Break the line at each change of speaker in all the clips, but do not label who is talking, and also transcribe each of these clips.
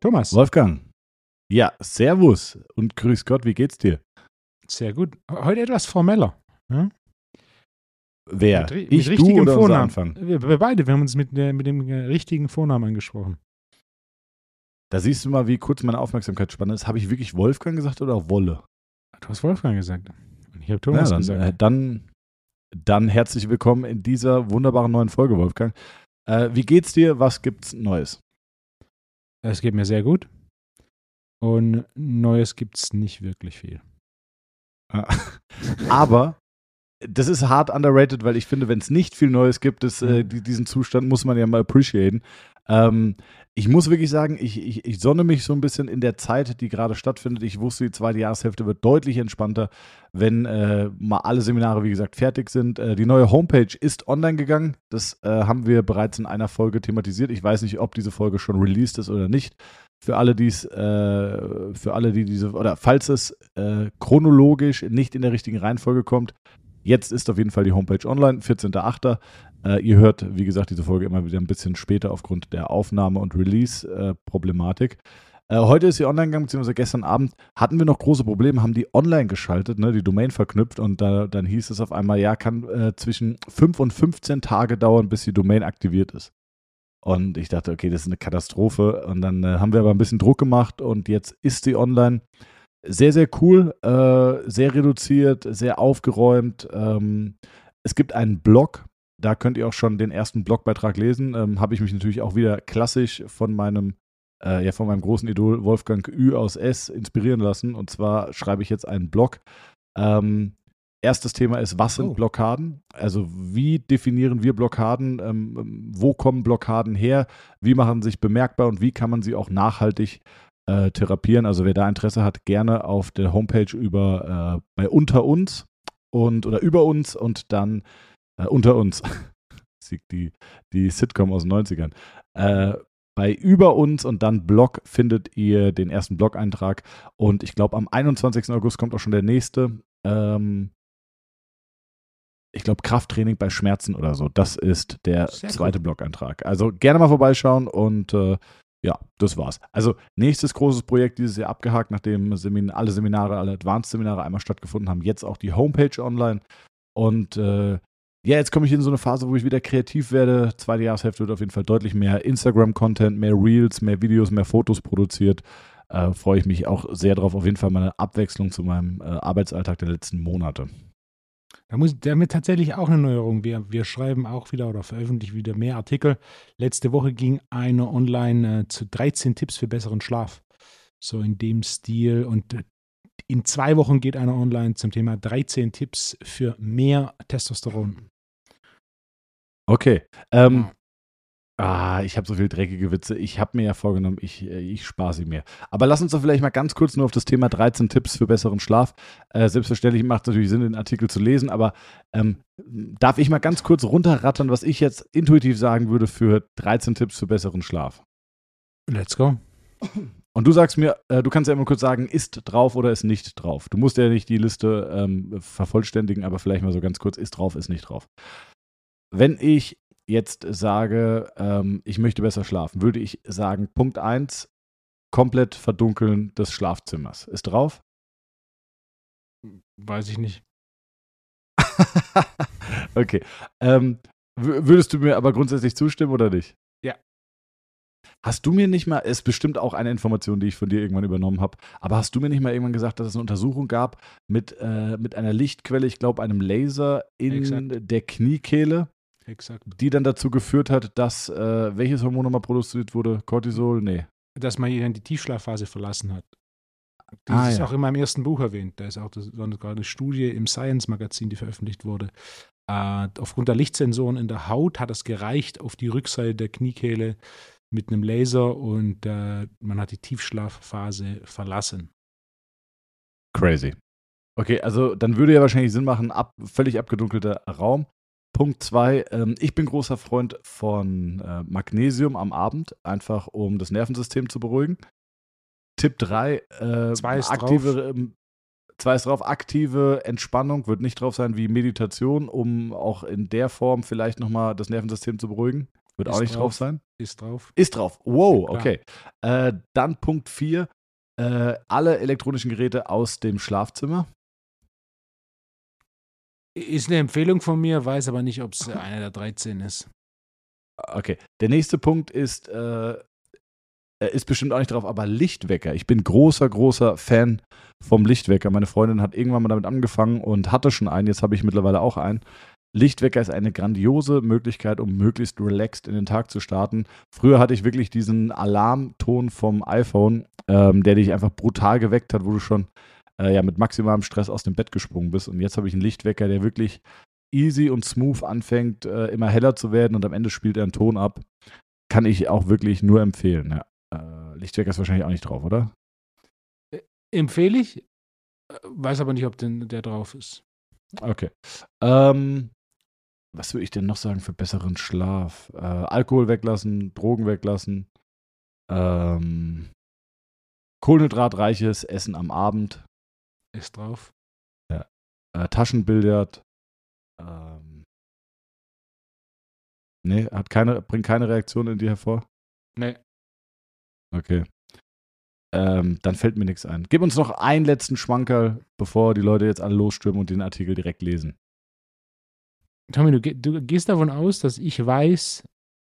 Thomas.
Wolfgang. Ja, Servus und grüß Gott, wie geht's dir?
Sehr gut. Heute etwas formeller. Ja?
Wer?
Mit,
ich,
mit
du
richtigem
oder unser
Vornamen.
Anfang?
Wir, wir beide, wir haben uns mit, der- mit dem äh, richtigen Vornamen angesprochen.
Da siehst du mal, wie kurz meine Aufmerksamkeitsspanne ist. Habe ich wirklich Wolfgang gesagt oder Wolle?
Du hast Wolfgang gesagt. Und ich habe Thomas
ja, dann,
gesagt.
äh, dann, dann herzlich willkommen in dieser wunderbaren neuen Folge, Wolfgang. Äh, wie geht's dir? Was gibt's Neues?
Es geht mir sehr gut. Und Neues gibt es nicht wirklich viel.
Aber das ist hart underrated, weil ich finde, wenn es nicht viel Neues gibt, das, äh,
Mhm.
die, diesen Zustand muss man ja mal appreciaten. Ähm, ich muss wirklich sagen, ich, ich, ich sonne mich so ein bisschen in der Zeit, die gerade stattfindet. Ich wusste, die zweite Jahreshälfte wird deutlich entspannter, wenn äh, mal alle Seminare, wie gesagt, fertig sind. Äh, die neue Homepage ist online gegangen. Das äh, haben wir bereits in einer Folge thematisiert. Ich weiß nicht, ob diese Folge schon released ist oder nicht. Für alle, die es, äh, für alle, die diese, oder falls es äh, chronologisch nicht in der richtigen Reihenfolge kommt, jetzt ist auf jeden Fall die Homepage online, 14.08. Äh, ihr hört, wie gesagt, diese Folge immer wieder ein bisschen später aufgrund der Aufnahme- und Release-Problematik. Äh, heute ist sie online gegangen, beziehungsweise gestern Abend hatten wir noch große Probleme, haben die online geschaltet, ne, die Domain verknüpft und da, dann hieß es auf einmal, ja, kann äh, zwischen 5 und 15 Tage dauern, bis die Domain aktiviert ist. Und ich dachte, okay, das ist eine Katastrophe. Und dann äh, haben wir aber ein bisschen Druck gemacht und jetzt ist sie online. Sehr, sehr cool, äh, sehr reduziert, sehr aufgeräumt. Ähm, es gibt einen Blog, da könnt ihr auch schon den ersten Blogbeitrag lesen. Ähm, Habe ich mich natürlich auch wieder klassisch von meinem, äh, ja, von meinem großen Idol Wolfgang Ü aus S inspirieren lassen. Und zwar schreibe ich jetzt einen Blog. Ähm, erstes Thema ist, was sind
Oh.
Blockaden? Also wie definieren wir Blockaden? Ähm, wo kommen Blockaden her? Wie machen sie sich bemerkbar und wie kann man sie auch nachhaltig äh, therapieren? Also wer da Interesse hat, gerne auf der Homepage über äh, bei unter uns und oder über uns und dann äh, unter uns. Die, die Sitcom aus den 90ern. Äh, bei über uns und dann Blog findet ihr den ersten Blog-Eintrag. Und ich glaube, am 21. August kommt auch schon der nächste. Ähm, ich glaube, Krafttraining bei Schmerzen oder so. Das ist der
Sehr
zweite Blog-Eintrag. Also gerne mal vorbeischauen und äh, ja, das war's. Also nächstes großes Projekt dieses Jahr abgehakt, nachdem Semin alle Seminare, alle Advanced-Seminare einmal stattgefunden haben. Jetzt auch die Homepage online. Und äh, ja, jetzt komme ich in so eine Phase, wo ich wieder kreativ werde. Zweite Jahreshälfte wird auf jeden Fall deutlich mehr Instagram-Content, mehr Reels, mehr Videos, mehr Fotos produziert. Äh, Freue ich mich auch sehr drauf. Auf jeden Fall mal eine Abwechslung zu meinem äh, Arbeitsalltag der letzten Monate.
Da muss damit tatsächlich auch eine Neuerung. Wir, wir schreiben auch wieder oder veröffentlichen wieder mehr Artikel. Letzte Woche ging einer online äh, zu 13 Tipps für besseren Schlaf. So in dem Stil. Und äh, in zwei Wochen geht einer online zum Thema 13 Tipps für mehr Testosteron.
Okay. Ähm, ah, ich habe so viel dreckige Witze. Ich habe mir ja vorgenommen, ich, äh, ich spare sie mir. Aber lass uns doch vielleicht mal ganz kurz nur auf das Thema 13 Tipps für besseren Schlaf. Äh, selbstverständlich macht es natürlich Sinn, den Artikel zu lesen, aber ähm, darf ich mal ganz kurz runterrattern, was ich jetzt intuitiv sagen würde für 13 Tipps für besseren Schlaf?
Let's go.
Und du sagst mir, äh, du kannst ja immer kurz sagen, ist drauf oder ist nicht drauf. Du musst ja nicht die Liste ähm, vervollständigen, aber vielleicht mal so ganz kurz, ist drauf, ist nicht drauf. Wenn ich jetzt sage, ähm, ich möchte besser schlafen, würde ich sagen, Punkt 1, komplett verdunkeln des Schlafzimmers. Ist drauf?
Weiß ich nicht.
okay. Ähm, würdest du mir aber grundsätzlich zustimmen oder nicht?
Ja.
Hast du mir nicht mal, ist bestimmt auch eine Information, die ich von dir irgendwann übernommen habe, aber hast du mir nicht mal irgendwann gesagt, dass es eine Untersuchung gab mit, äh, mit einer Lichtquelle, ich glaube einem Laser in
Exakt.
der Kniekehle,
Exakt.
die dann dazu geführt hat, dass, äh, welches Hormon nochmal produziert wurde? Cortisol? Nee.
Dass man dann die Tiefschlafphase verlassen hat. Das
Ah,
ist
ja.
auch in meinem ersten Buch erwähnt. Da ist auch das, gerade eine Studie im Science-Magazin, die veröffentlicht wurde. Äh, aufgrund der Lichtsensoren in der Haut hat es gereicht auf die Rückseite der Kniekehle mit einem Laser und äh, man hat die Tiefschlafphase verlassen.
Crazy. Okay, also dann würde ja wahrscheinlich Sinn machen, ab, völlig abgedunkelter Raum. Punkt zwei, ähm, ich bin großer Freund von äh, Magnesium am Abend, einfach um das Nervensystem zu beruhigen. Tipp drei, äh,
Zwei ist
aktive, ähm, Zwar ist drauf aktive Entspannung, wird nicht drauf sein wie Meditation, um auch in der Form vielleicht nochmal das Nervensystem zu beruhigen. Wird
Ist
auch nicht drauf.
drauf.
sein.
Ist drauf.
Ist drauf. Wow,
Ja,
okay. Äh, dann Punkt 4. Äh, alle elektronischen Geräte aus dem Schlafzimmer.
Ist eine Empfehlung von mir, weiß aber nicht, ob es einer der 13 ist.
Okay. Der nächste Punkt ist, äh, ist bestimmt auch nicht drauf, aber Lichtwecker. Ich bin großer, großer Fan vom Lichtwecker. Meine Freundin hat irgendwann mal damit angefangen und hatte schon einen. Jetzt habe ich mittlerweile auch einen. Lichtwecker ist eine grandiose Möglichkeit, um möglichst relaxed in den Tag zu starten. Früher hatte ich wirklich diesen Alarmton vom iPhone, ähm, der dich einfach brutal geweckt hat, wo du schon äh, ja, mit maximalem Stress aus dem Bett gesprungen bist. Und jetzt habe ich einen Lichtwecker, der wirklich easy und smooth anfängt, äh, immer heller zu werden und am Ende spielt er einen Ton ab. Kann ich auch wirklich nur empfehlen. Ja. Äh, Lichtwecker ist wahrscheinlich auch nicht drauf, oder?
Empfehle ich, äh, weiß aber nicht, ob denn der drauf ist.
Okay. Ähm, was würde ich denn noch sagen für besseren Schlaf? Äh, Alkohol weglassen, Drogen weglassen, ähm, kohlenhydratreiches Essen am Abend,
Ist drauf.
äh, Taschenbillard. Ähm, nee, hat keine, bringt keine Reaktion in dir hervor?
Nee.
Okay. Ähm, dann fällt mir nichts ein. Gib uns noch einen letzten Schwankerl, bevor die Leute jetzt alle losstürmen und den Artikel direkt lesen.
Tommy, du, du gehst davon aus, dass ich weiß,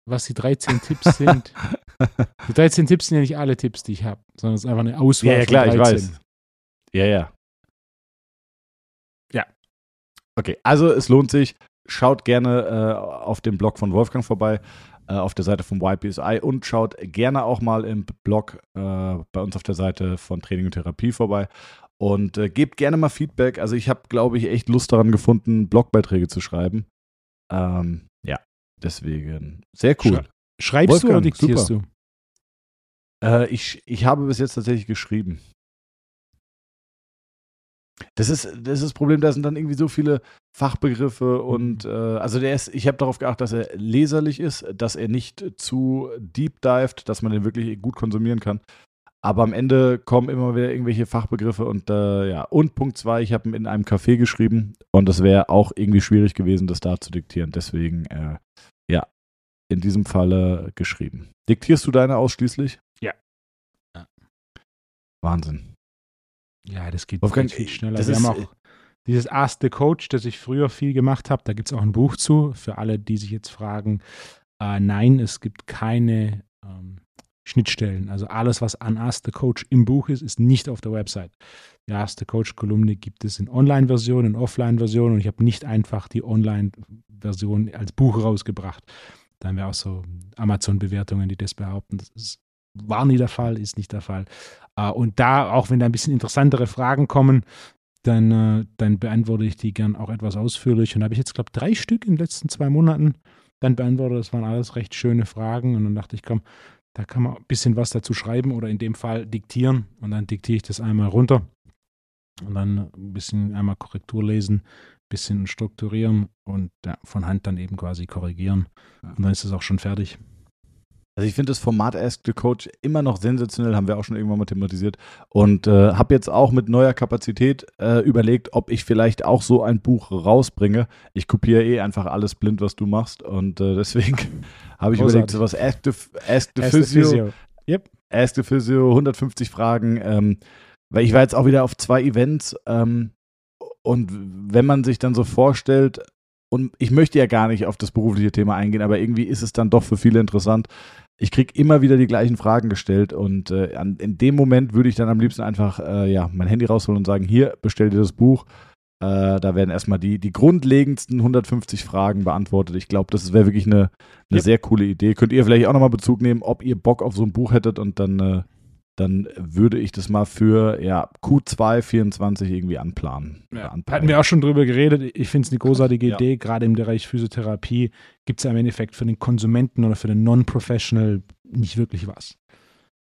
was die 13 Tipps sind. Die 13 Tipps sind ja nicht alle Tipps, die ich habe, sondern es ist einfach eine Auswahl
Ja, ja, klar, ich
13.
weiß. Ja, ja.
Ja.
Okay, also es lohnt sich. Schaut gerne äh, auf dem Blog von Wolfgang vorbei, äh, auf der Seite vom YPSI und schaut gerne auch mal im Blog äh, bei uns auf der Seite von Training und Therapie vorbei. Und äh, gebt gerne mal Feedback. Also ich habe, glaube ich, echt Lust daran gefunden, Blogbeiträge zu schreiben. Ähm, ja, deswegen sehr cool.
Schreibst du oder
Wolfgang,
diktierst
super.
du?
Äh, ich, ich habe bis jetzt tatsächlich geschrieben. Das ist, das ist das Problem, da sind dann irgendwie so viele Fachbegriffe und äh, also der ist, ich habe darauf geachtet, dass er leserlich ist, dass er nicht zu deep dived, dass man den wirklich gut konsumieren kann. Aber am Ende kommen immer wieder irgendwelche Fachbegriffe und äh, ja, und Punkt zwei, ich habe in einem Café geschrieben und das wäre auch irgendwie schwierig gewesen, das da zu diktieren. Deswegen, äh, ja, in diesem Falle geschrieben. Diktierst du deine ausschließlich?
Ja. Ja.
Wahnsinn.
Ja, das geht
Wolfgang,
viel schneller.
das
Wir
ist-
haben auch dieses Ask the Coach, das ich früher viel gemacht habe, da gibt es auch ein Buch zu, für alle, die sich jetzt fragen. Äh, nein, es gibt keine ähm, Schnittstellen. Also alles, was an Ask the Coach im Buch ist, ist nicht auf der Website. Die Ask the Coach-Kolumne gibt es in Online-Version, in Offline-Version und ich habe nicht einfach die Online-Version als Buch rausgebracht. Da haben wir auch so Amazon-Bewertungen, die das behaupten. Das ist, war nie der Fall, ist nicht der Fall. Äh, und da, auch wenn da ein bisschen interessantere Fragen kommen, dann, äh, dann beantworte ich die gern auch etwas ausführlich. Und da habe ich jetzt, glaube ich, drei Stück in den letzten zwei Monaten dann beantwortet. Das waren alles recht schöne Fragen. Und dann dachte ich, komm, da kann man ein bisschen was dazu schreiben oder in dem Fall diktieren. Und dann diktiere ich das einmal runter. Und dann ein bisschen einmal Korrektur lesen, ein bisschen strukturieren und ja, von Hand dann eben quasi korrigieren. Und dann ist es auch schon fertig.
Also ich finde das Format Ask the Coach immer noch sensationell, haben wir auch schon irgendwann mal thematisiert. Und äh, habe jetzt auch mit neuer Kapazität äh, überlegt, ob ich vielleicht auch so ein Buch rausbringe. Ich kopiere eh einfach alles blind, was du machst. Und äh, deswegen habe ich überlegt, sowas Ask the, Ask the
Erste
Physio, Ask the Physio, 150 Fragen. Ähm, weil ich war jetzt auch wieder auf zwei Events. Ähm, und wenn man sich dann so vorstellt, und ich möchte ja gar nicht auf das berufliche Thema eingehen, aber irgendwie ist es dann doch für viele interessant. Ich kriege immer wieder die gleichen Fragen gestellt und äh, an, in dem Moment würde ich dann am liebsten einfach äh, ja, mein Handy rausholen und sagen, hier, bestell dir das Buch. Äh, da werden erstmal die, die grundlegendsten 150 Fragen beantwortet. Ich glaube, das wäre wirklich eine, eine
Yep.
sehr coole Idee. Könnt ihr vielleicht auch nochmal Bezug nehmen, ob ihr Bock auf so ein Buch hättet und dann, äh, dann würde ich das mal für ja, Q2 24 irgendwie anplanen.
Ja, hatten wir auch schon drüber geredet. Ich finde es eine großartige
Ja.
Idee. Gerade im Bereich Physiotherapie gibt es ja im Endeffekt für den Konsumenten oder für den Non-Professional nicht wirklich was.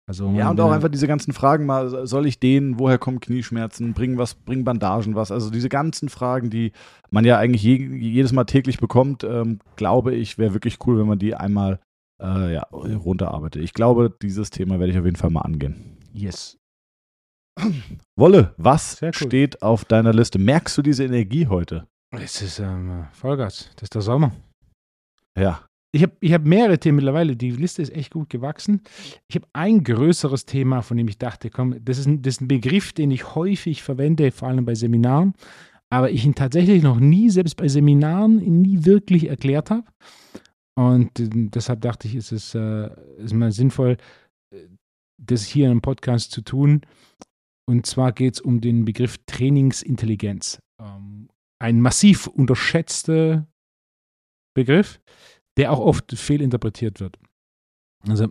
Also
Ja, und auch einfach diese ganzen Fragen mal, soll ich dehnen, woher kommen Knieschmerzen, bringen was, bringen Bandagen was? Also diese ganzen Fragen, die man ja eigentlich je, jedes Mal täglich bekommt, ähm, glaube ich, wäre wirklich cool, wenn man die einmal äh, ja, runterarbeitet. Ich glaube, dieses Thema werde ich auf jeden Fall mal angehen.
Yes.
Wolle, was
cool.
steht auf deiner Liste? Merkst du diese Energie heute?
Es ist ähm, Vollgas. Das ist der Sommer.
Ja.
Ich habe ich hab mehrere Themen mittlerweile. Die Liste ist echt gut gewachsen. Ich habe ein größeres Thema, von dem ich dachte, komm, das ist, ein, das ist ein Begriff, den ich häufig verwende, vor allem bei Seminaren, aber ich ihn tatsächlich noch nie, selbst bei Seminaren, nie wirklich erklärt habe. Und äh, deshalb dachte ich, ist es äh, ist mal sinnvoll, äh, das hier im Podcast zu tun. Und zwar geht es um den Begriff Trainingsintelligenz. Ähm, ein massiv unterschätzter Begriff, der auch oft fehlinterpretiert wird. Also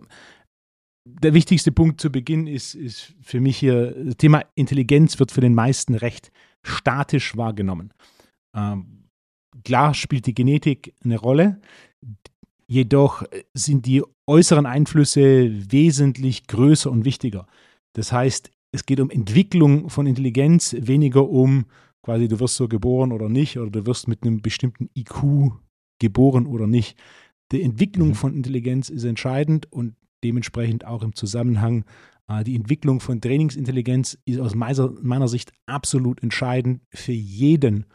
der wichtigste Punkt zu Beginn ist, ist für mich hier, das Thema Intelligenz wird für den meisten recht statisch wahrgenommen. Ähm, klar spielt die Genetik eine Rolle, jedoch sind die äußeren Einflüsse wesentlich größer und wichtiger. Das heißt, es geht um Entwicklung von Intelligenz, weniger um quasi du wirst so geboren oder nicht oder du wirst mit einem bestimmten IQ geboren oder nicht. Die Entwicklung
Mhm.
von Intelligenz ist entscheidend und dementsprechend auch im Zusammenhang äh, die Entwicklung von Trainingsintelligenz ist aus meiner, meiner Sicht absolut entscheidend für jeden,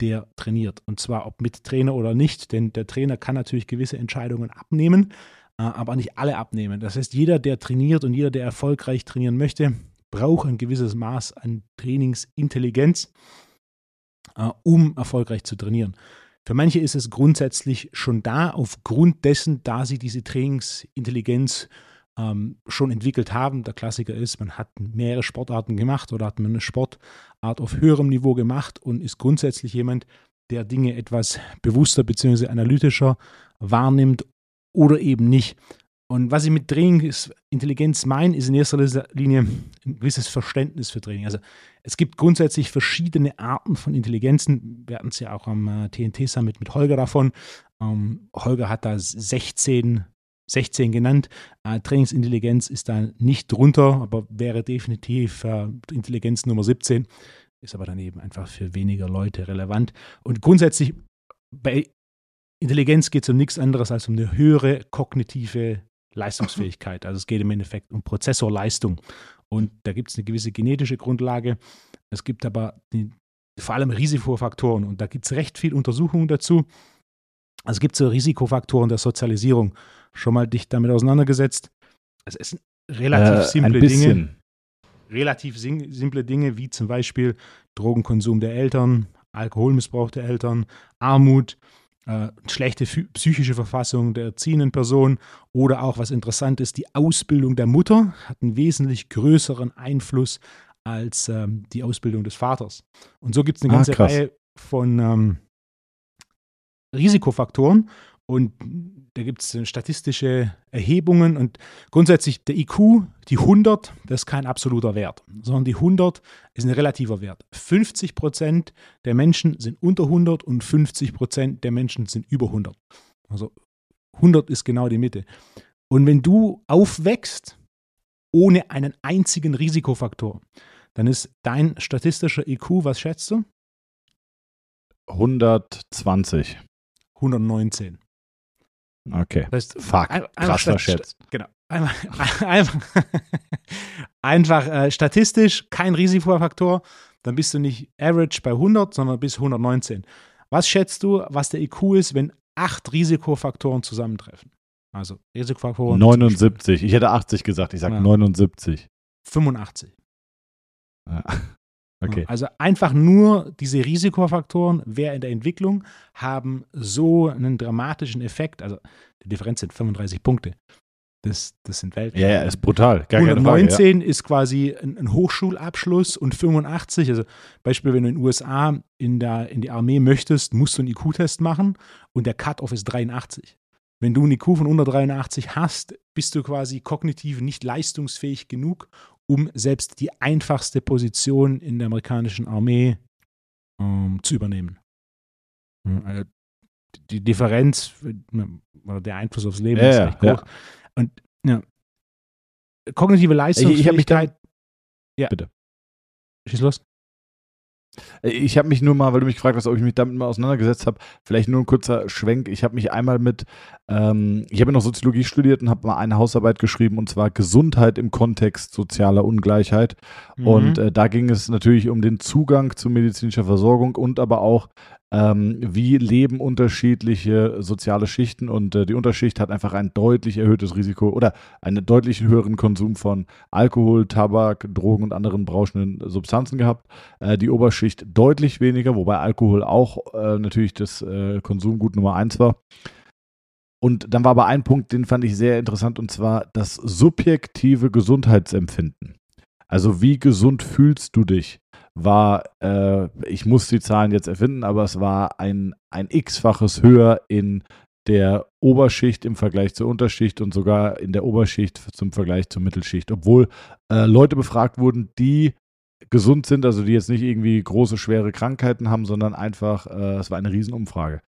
der trainiert. Und zwar ob mit Trainer oder nicht, denn der Trainer kann natürlich gewisse Entscheidungen abnehmen, äh, aber nicht alle abnehmen. Das heißt, jeder, der trainiert und jeder, der erfolgreich trainieren möchte, braucht ein gewisses Maß an Trainingsintelligenz, äh, um erfolgreich zu trainieren. Für manche ist es grundsätzlich schon da, aufgrund dessen, da sie diese Trainingsintelligenz ähm, schon entwickelt haben. Der Klassiker ist, man hat mehrere Sportarten gemacht oder hat man eine Sportart auf höherem Niveau gemacht und ist grundsätzlich jemand, der Dinge etwas bewusster bzw. analytischer wahrnimmt oder eben nicht. Und was ich mit Trainingsintelligenz meine, ist in erster Linie ein gewisses Verständnis für Training. Also es gibt grundsätzlich verschiedene Arten von Intelligenzen. Wir hatten es ja auch am äh, TNT-Summit mit Holger davon. Ähm, Holger hat da 16, 16 genannt. Äh, Trainingsintelligenz ist da nicht drunter, aber wäre definitiv äh, Intelligenz Nummer 17. Ist aber dann eben einfach für weniger Leute relevant. Und grundsätzlich bei Intelligenz geht es um nichts anderes als um eine höhere kognitive Leistungsfähigkeit. Also es geht im Endeffekt um Prozessorleistung. Und da gibt es eine gewisse genetische Grundlage. Es gibt aber die, vor allem Risikofaktoren und da gibt es recht viel Untersuchungen dazu. Also es gibt so Risikofaktoren der Sozialisierung. Schon mal dich damit auseinandergesetzt? Es sind relativ
Äh,
simple
ein bisschen.
Dinge. Relativ sim- simple Dinge wie zum Beispiel Drogenkonsum der Eltern, Alkoholmissbrauch der Eltern, Armut, äh, schlechte psychische Verfassung der erziehenden Person oder auch, was interessant ist, die Ausbildung der Mutter hat einen wesentlich größeren Einfluss als ähm, die Ausbildung des Vaters. Und so gibt es eine
Ah,
ganze
krass.
Reihe von ähm, Risikofaktoren und da gibt es statistische Erhebungen und grundsätzlich der IQ, die 100, das ist kein absoluter Wert, sondern die 100 ist ein relativer Wert. 50 Prozent der Menschen sind unter 100 und 50 Prozent der Menschen sind über 100. Also 100 ist genau die Mitte. Und wenn du aufwächst ohne einen einzigen Risikofaktor, dann ist dein statistischer IQ, was schätzt du?
120.
119.
Okay.
Das heißt,
Fuck.
ein- einfach
Krass verschätzt.
Genau. Einfach, einfach, einfach äh, statistisch kein Risikofaktor, dann bist du nicht average bei 100, sondern bis 119. Was schätzt du, was der IQ ist, wenn acht Risikofaktoren zusammentreffen? Also Risikofaktoren.
79. Ich hätte 80 gesagt. Ich sage
Ja.
79.
85.
Ja. Okay.
Also einfach nur diese Risikofaktoren, wer in der Entwicklung, haben so einen dramatischen Effekt. Also die Differenz sind 35 Punkte. Das, das sind Welten.
Ja, ja, ist brutal. Gar keine Frage. Ja.
119 ist quasi ein, ein Hochschulabschluss und 85, also Beispiel, wenn du in den USA in, der, in die Armee möchtest, musst du einen IQ-Test machen und der Cut-Off ist 83. Wenn du einen IQ von unter 83 hast, bist du quasi kognitiv nicht leistungsfähig genug, um selbst die einfachste Position in der amerikanischen Armee ähm, zu übernehmen. Also die Differenz oder der Einfluss aufs Leben
Ja,
ist recht groß.
ja.
Und ja, kognitive
ich hab mich
Leistungsfähigkeit. ja.
Bitte.
Schieß los.
Ich habe mich nur mal, weil du mich gefragt hast, ob ich mich damit mal auseinandergesetzt habe, vielleicht nur ein kurzer Schwenk. Ich habe mich einmal mit, ähm, ich habe noch Soziologie studiert und habe mal eine Hausarbeit geschrieben und zwar Gesundheit im Kontext sozialer Ungleichheit. Mhm. Und äh, da ging es natürlich um den Zugang zu medizinischer Versorgung und aber auch ähm, wie leben unterschiedliche soziale Schichten und äh, die Unterschicht hat einfach ein deutlich erhöhtes Risiko oder einen deutlich höheren Konsum von Alkohol, Tabak, Drogen und anderen berauschenden Substanzen gehabt. Äh, die Oberschicht deutlich weniger, wobei Alkohol auch äh, natürlich das äh, Konsumgut Nummer eins war. Und dann war aber ein Punkt, den fand ich sehr interessant, und zwar das subjektive Gesundheitsempfinden. Also wie gesund fühlst du dich? War, äh, ich muss die Zahlen jetzt erfinden, aber es war ein, ein x-faches höher in der Oberschicht im Vergleich zur Unterschicht und sogar in der Oberschicht zum Vergleich zur Mittelschicht, obwohl äh, Leute befragt wurden, die gesund sind, also die jetzt nicht irgendwie große, schwere Krankheiten haben, sondern einfach, äh, es war eine Riesenumfrage.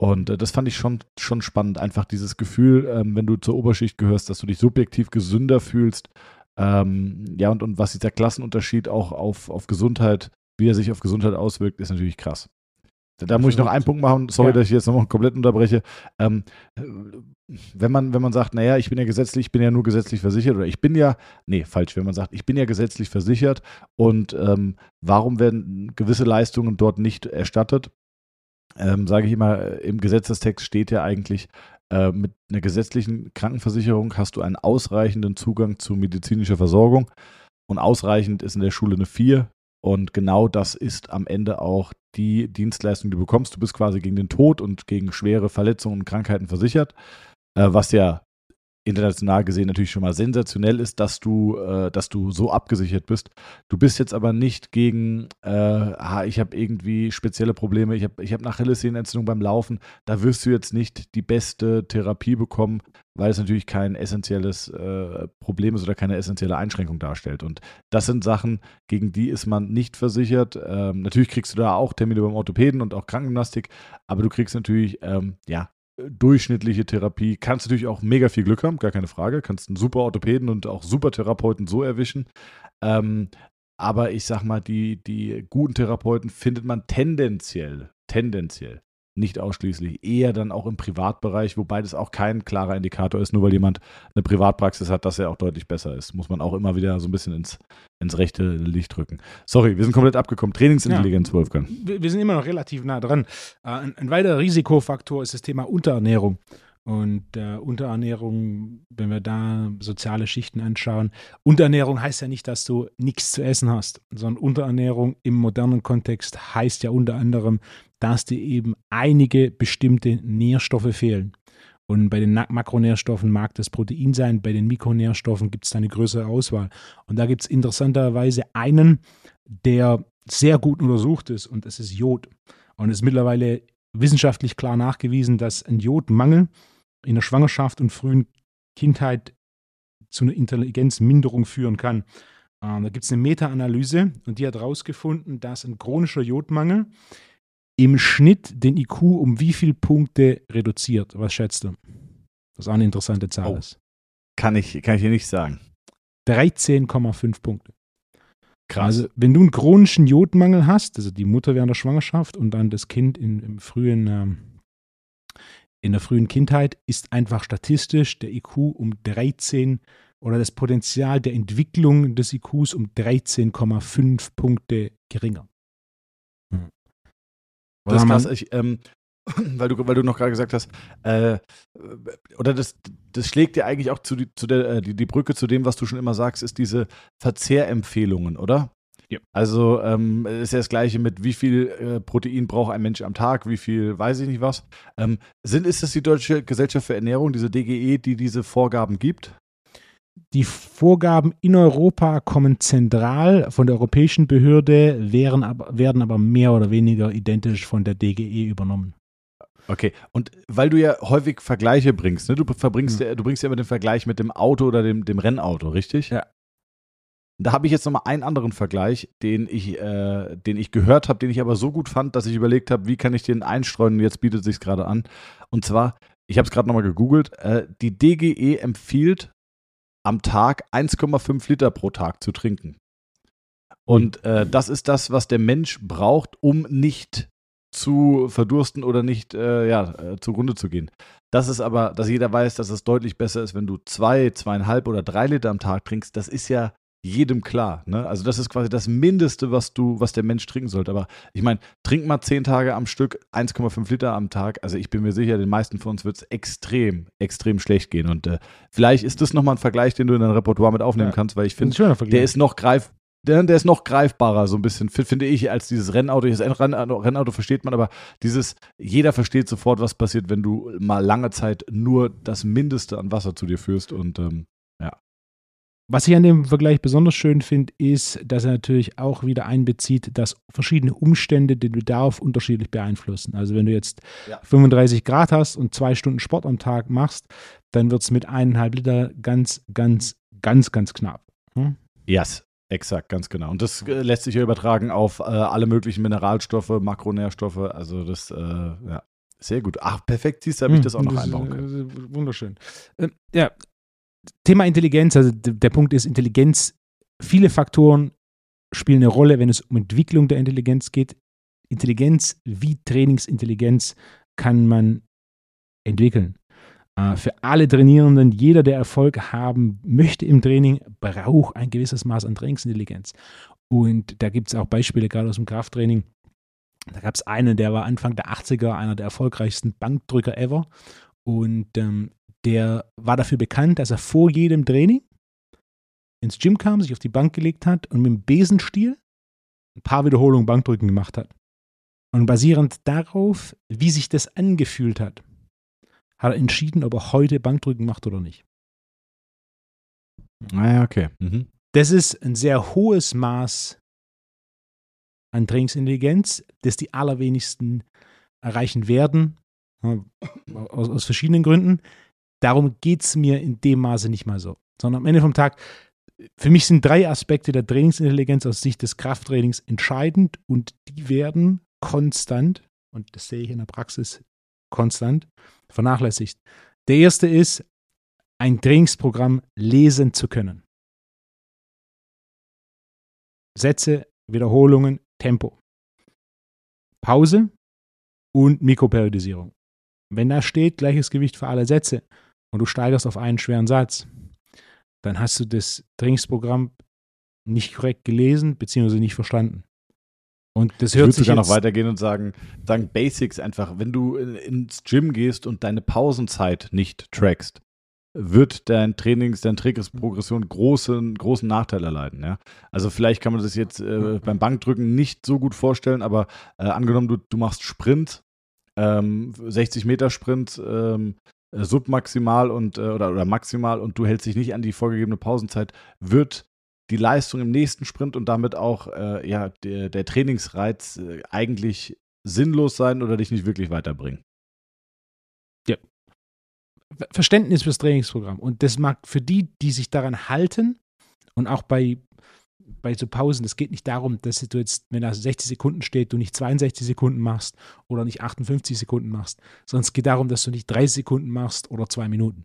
Und äh, das fand ich schon, schon spannend, einfach dieses Gefühl, ähm, wenn du zur Oberschicht gehörst, dass du dich subjektiv gesünder fühlst ähm, ja, und, und was dieser Klassenunterschied auch auf, auf Gesundheit, wie er sich auf Gesundheit auswirkt, ist natürlich krass. Da muss ich noch einen Punkt machen, sorry, ja. dass ich jetzt noch komplett unterbreche. Ähm, wenn, man, wenn man sagt, naja, ich bin ja gesetzlich, ich bin ja nur gesetzlich versichert, oder ich bin ja, nee, falsch, wenn man sagt, ich bin ja gesetzlich versichert und ähm, warum werden gewisse Leistungen dort nicht erstattet? Ähm, Sage ich immer, im Gesetzestext steht ja eigentlich, äh, mit einer gesetzlichen Krankenversicherung hast du einen ausreichenden Zugang zu medizinischer Versorgung. Und ausreichend ist in der Schule eine 4. Und genau das ist am Ende auch die Dienstleistung, die du bekommst. Du bist quasi gegen den Tod und gegen schwere Verletzungen und Krankheiten versichert, äh, was ja international gesehen natürlich schon mal sensationell ist, dass du, äh, dass du so abgesichert bist. Du bist jetzt aber nicht gegen, äh, ich habe irgendwie spezielle Probleme, ich habe ich hab Achillessehnenentzündung beim Laufen. Da wirst du jetzt nicht die beste Therapie bekommen, weil es natürlich kein essentielles äh, Problem ist oder keine essentielle Einschränkung darstellt. Und das sind Sachen, gegen die ist man nicht versichert. Ähm, natürlich kriegst du da auch Termine beim Orthopäden und auch Krankengymnastik, aber du kriegst natürlich ähm, ja durchschnittliche Therapie. Kannst natürlich auch mega viel Glück haben, gar keine Frage. Kannst einen super Orthopäden und auch super Therapeuten so erwischen. Ähm, aber ich sag mal, die, die guten Therapeuten findet man tendenziell, tendenziell nicht ausschließlich, eher dann auch im Privatbereich, wobei das auch kein klarer Indikator ist, nur weil jemand eine Privatpraxis hat, dass er auch deutlich besser ist. Muss man auch immer wieder so ein bisschen ins, ins rechte Licht drücken. Sorry, wir sind komplett abgekommen. Trainingsintelligenz, ja, Wolfgang.
Wir sind immer noch relativ nah dran. Äh, ein, ein weiterer Risikofaktor ist das Thema Unterernährung. Und äh, Unterernährung, wenn wir da soziale Schichten anschauen, Unterernährung heißt ja nicht, dass du nichts zu essen hast, sondern Unterernährung im modernen Kontext heißt ja unter anderem, dass dir eben einige bestimmte Nährstoffe fehlen. Und bei den Makronährstoffen mag das Protein sein, bei den Mikronährstoffen gibt es da eine größere Auswahl. Und da gibt es interessanterweise einen, der sehr gut untersucht ist, und das ist Jod. Und es ist mittlerweile wissenschaftlich klar nachgewiesen, dass ein Jodmangel in der Schwangerschaft und frühen Kindheit zu einer Intelligenzminderung führen kann. Äh, da gibt es eine Meta-Analyse und die hat herausgefunden, dass ein chronischer Jodmangel im Schnitt den IQ um wie viele Punkte reduziert? Was schätzt du? Das ist auch eine interessante Zahl. Oh.
Kann ich, kann ich dir nicht sagen.
13,5 Punkte. Krass. Also, wenn du einen chronischen Jodmangel hast, also die Mutter während der Schwangerschaft und dann das Kind in, im frühen, ähm, in der frühen Kindheit, ist einfach statistisch der IQ um 13 oder das Potenzial der Entwicklung des IQs um 13,5 Punkte geringer.
Das ist krass. Ich, ähm, weil, du, weil du noch gerade gesagt hast, äh, oder das, das schlägt dir eigentlich auch zu, die, zu der, äh, die, die Brücke zu dem, was du schon immer sagst, ist diese Verzehrempfehlungen, oder? Ja. Also ähm, ist ja das Gleiche mit, wie viel äh, Protein braucht ein Mensch am Tag, wie viel, weiß ich nicht was. Ähm, sind, ist das die Deutsche Gesellschaft für Ernährung, diese DGE, die diese Vorgaben gibt?
Die Vorgaben in Europa kommen zentral von der europäischen Behörde, werden aber, werden aber mehr oder weniger identisch von der DGE übernommen.
Okay, und weil du ja häufig Vergleiche bringst, ne? du, verbringst mhm. ja, du bringst ja immer den Vergleich mit dem Auto oder dem, dem Rennauto, richtig?
Ja.
Da habe ich jetzt nochmal einen anderen Vergleich, den ich, äh, den ich gehört habe, den ich aber so gut fand, dass ich überlegt habe, wie kann ich den einstreuen? Jetzt bietet sich gerade an. Und zwar, ich habe es gerade nochmal gegoogelt, äh, die DGE empfiehlt am Tag 1,5 Liter pro Tag zu trinken. Und äh, das ist das, was der Mensch braucht, um nicht zu verdursten oder nicht äh, ja, äh, zugrunde zu gehen. Das ist aber, dass jeder weiß, dass es deutlich besser ist, wenn du zwei, zweieinhalb oder drei Liter am Tag trinkst, das ist ja jedem klar. Ne? Also das ist quasi das Mindeste, was du, was der Mensch trinken sollte. Aber ich meine, trink mal zehn Tage am Stück 1,5 Liter am Tag. Also ich bin mir sicher, den meisten von uns wird es extrem, extrem schlecht gehen. Und äh, vielleicht ist das nochmal ein Vergleich, den du in dein Repertoire mit aufnehmen ja. kannst, weil ich finde, der ist noch greif, der, der, ist noch greifbarer, so ein bisschen, finde ich, als dieses Rennauto. Das Rennauto, Rennauto versteht man, aber dieses, jeder versteht sofort, was passiert, wenn du mal lange Zeit nur das Mindeste an Wasser zu dir führst. Und ähm,
was ich an dem Vergleich besonders schön finde, ist, dass er natürlich auch wieder einbezieht, dass verschiedene Umstände den Bedarf unterschiedlich beeinflussen. Also wenn du jetzt ja. 35 Grad hast und zwei Stunden Sport am Tag machst, dann wird es mit eineinhalb Liter ganz, ganz, ganz, ganz knapp.
Hm? Yes, exakt, ganz genau. Und das äh, lässt sich ja übertragen auf äh, alle möglichen Mineralstoffe, Makronährstoffe. Also das, äh, ja, sehr gut. Ach, perfekt, siehst du, habe ich hm, das auch noch das einbauen können.
Äh, wunderschön. Äh, ja, Thema Intelligenz, also der Punkt ist Intelligenz, viele Faktoren spielen eine Rolle, wenn es um Entwicklung der Intelligenz geht. Intelligenz wie Trainingsintelligenz kann man entwickeln. Äh, für alle Trainierenden, jeder, der Erfolg haben möchte im Training, braucht ein gewisses Maß an Trainingsintelligenz. Und da gibt es auch Beispiele, gerade aus dem Krafttraining. Da gab es einen, der war Anfang der 80er einer der erfolgreichsten Bankdrücker ever. Und ähm, der war dafür bekannt, dass er vor jedem Training ins Gym kam, sich auf die Bank gelegt hat und mit dem Besenstiel ein paar Wiederholungen Bankdrücken gemacht hat. Und basierend darauf, wie sich das angefühlt hat, hat er entschieden, ob er heute Bankdrücken macht oder nicht.
Naja, ah okay. Mhm.
Das ist ein sehr hohes Maß an Trainingsintelligenz, das die allerwenigsten erreichen werden, aus, aus verschiedenen Gründen. Darum geht es mir in dem Maße nicht mal so. Sondern am Ende vom Tag, für mich sind drei Aspekte der Trainingsintelligenz aus Sicht des Krafttrainings entscheidend und die werden konstant, und das sehe ich in der Praxis konstant, vernachlässigt. Der erste ist, ein Trainingsprogramm lesen zu können. Sätze, Wiederholungen, Tempo. Pause und Mikroperiodisierung. Wenn da steht, gleiches Gewicht für alle Sätze, und du steigerst auf einen schweren Satz, dann hast du das Trainingsprogramm nicht korrekt gelesen bzw. nicht verstanden.
Und das hört ich würde sogar noch weitergehen und sagen, sagen Basics einfach, wenn du ins Gym gehst und deine Pausenzeit nicht trackst, wird dein Trainings, deine Trainingsprogression großen, großen Nachteil erleiden. Ja? Also vielleicht kann man das jetzt äh, beim Bankdrücken nicht so gut vorstellen, aber äh, angenommen, du, du machst Sprint, ähm, 60 Meter Sprint, ähm, äh, submaximal und äh, oder, oder maximal und du hältst dich nicht an die vorgegebene Pausenzeit, wird die Leistung im nächsten Sprint und damit auch äh, ja, der, der Trainingsreiz äh, eigentlich sinnlos sein oder dich nicht wirklich weiterbringen.
Ja. Verständnis fürs Trainingsprogramm. Und das mag für die, die sich daran halten und auch bei bei so Pausen, es geht nicht darum, dass du jetzt, wenn da 60 Sekunden steht, du nicht 62 Sekunden machst oder nicht 58 Sekunden machst, sondern es geht darum, dass du nicht 30 Sekunden machst oder zwei Minuten.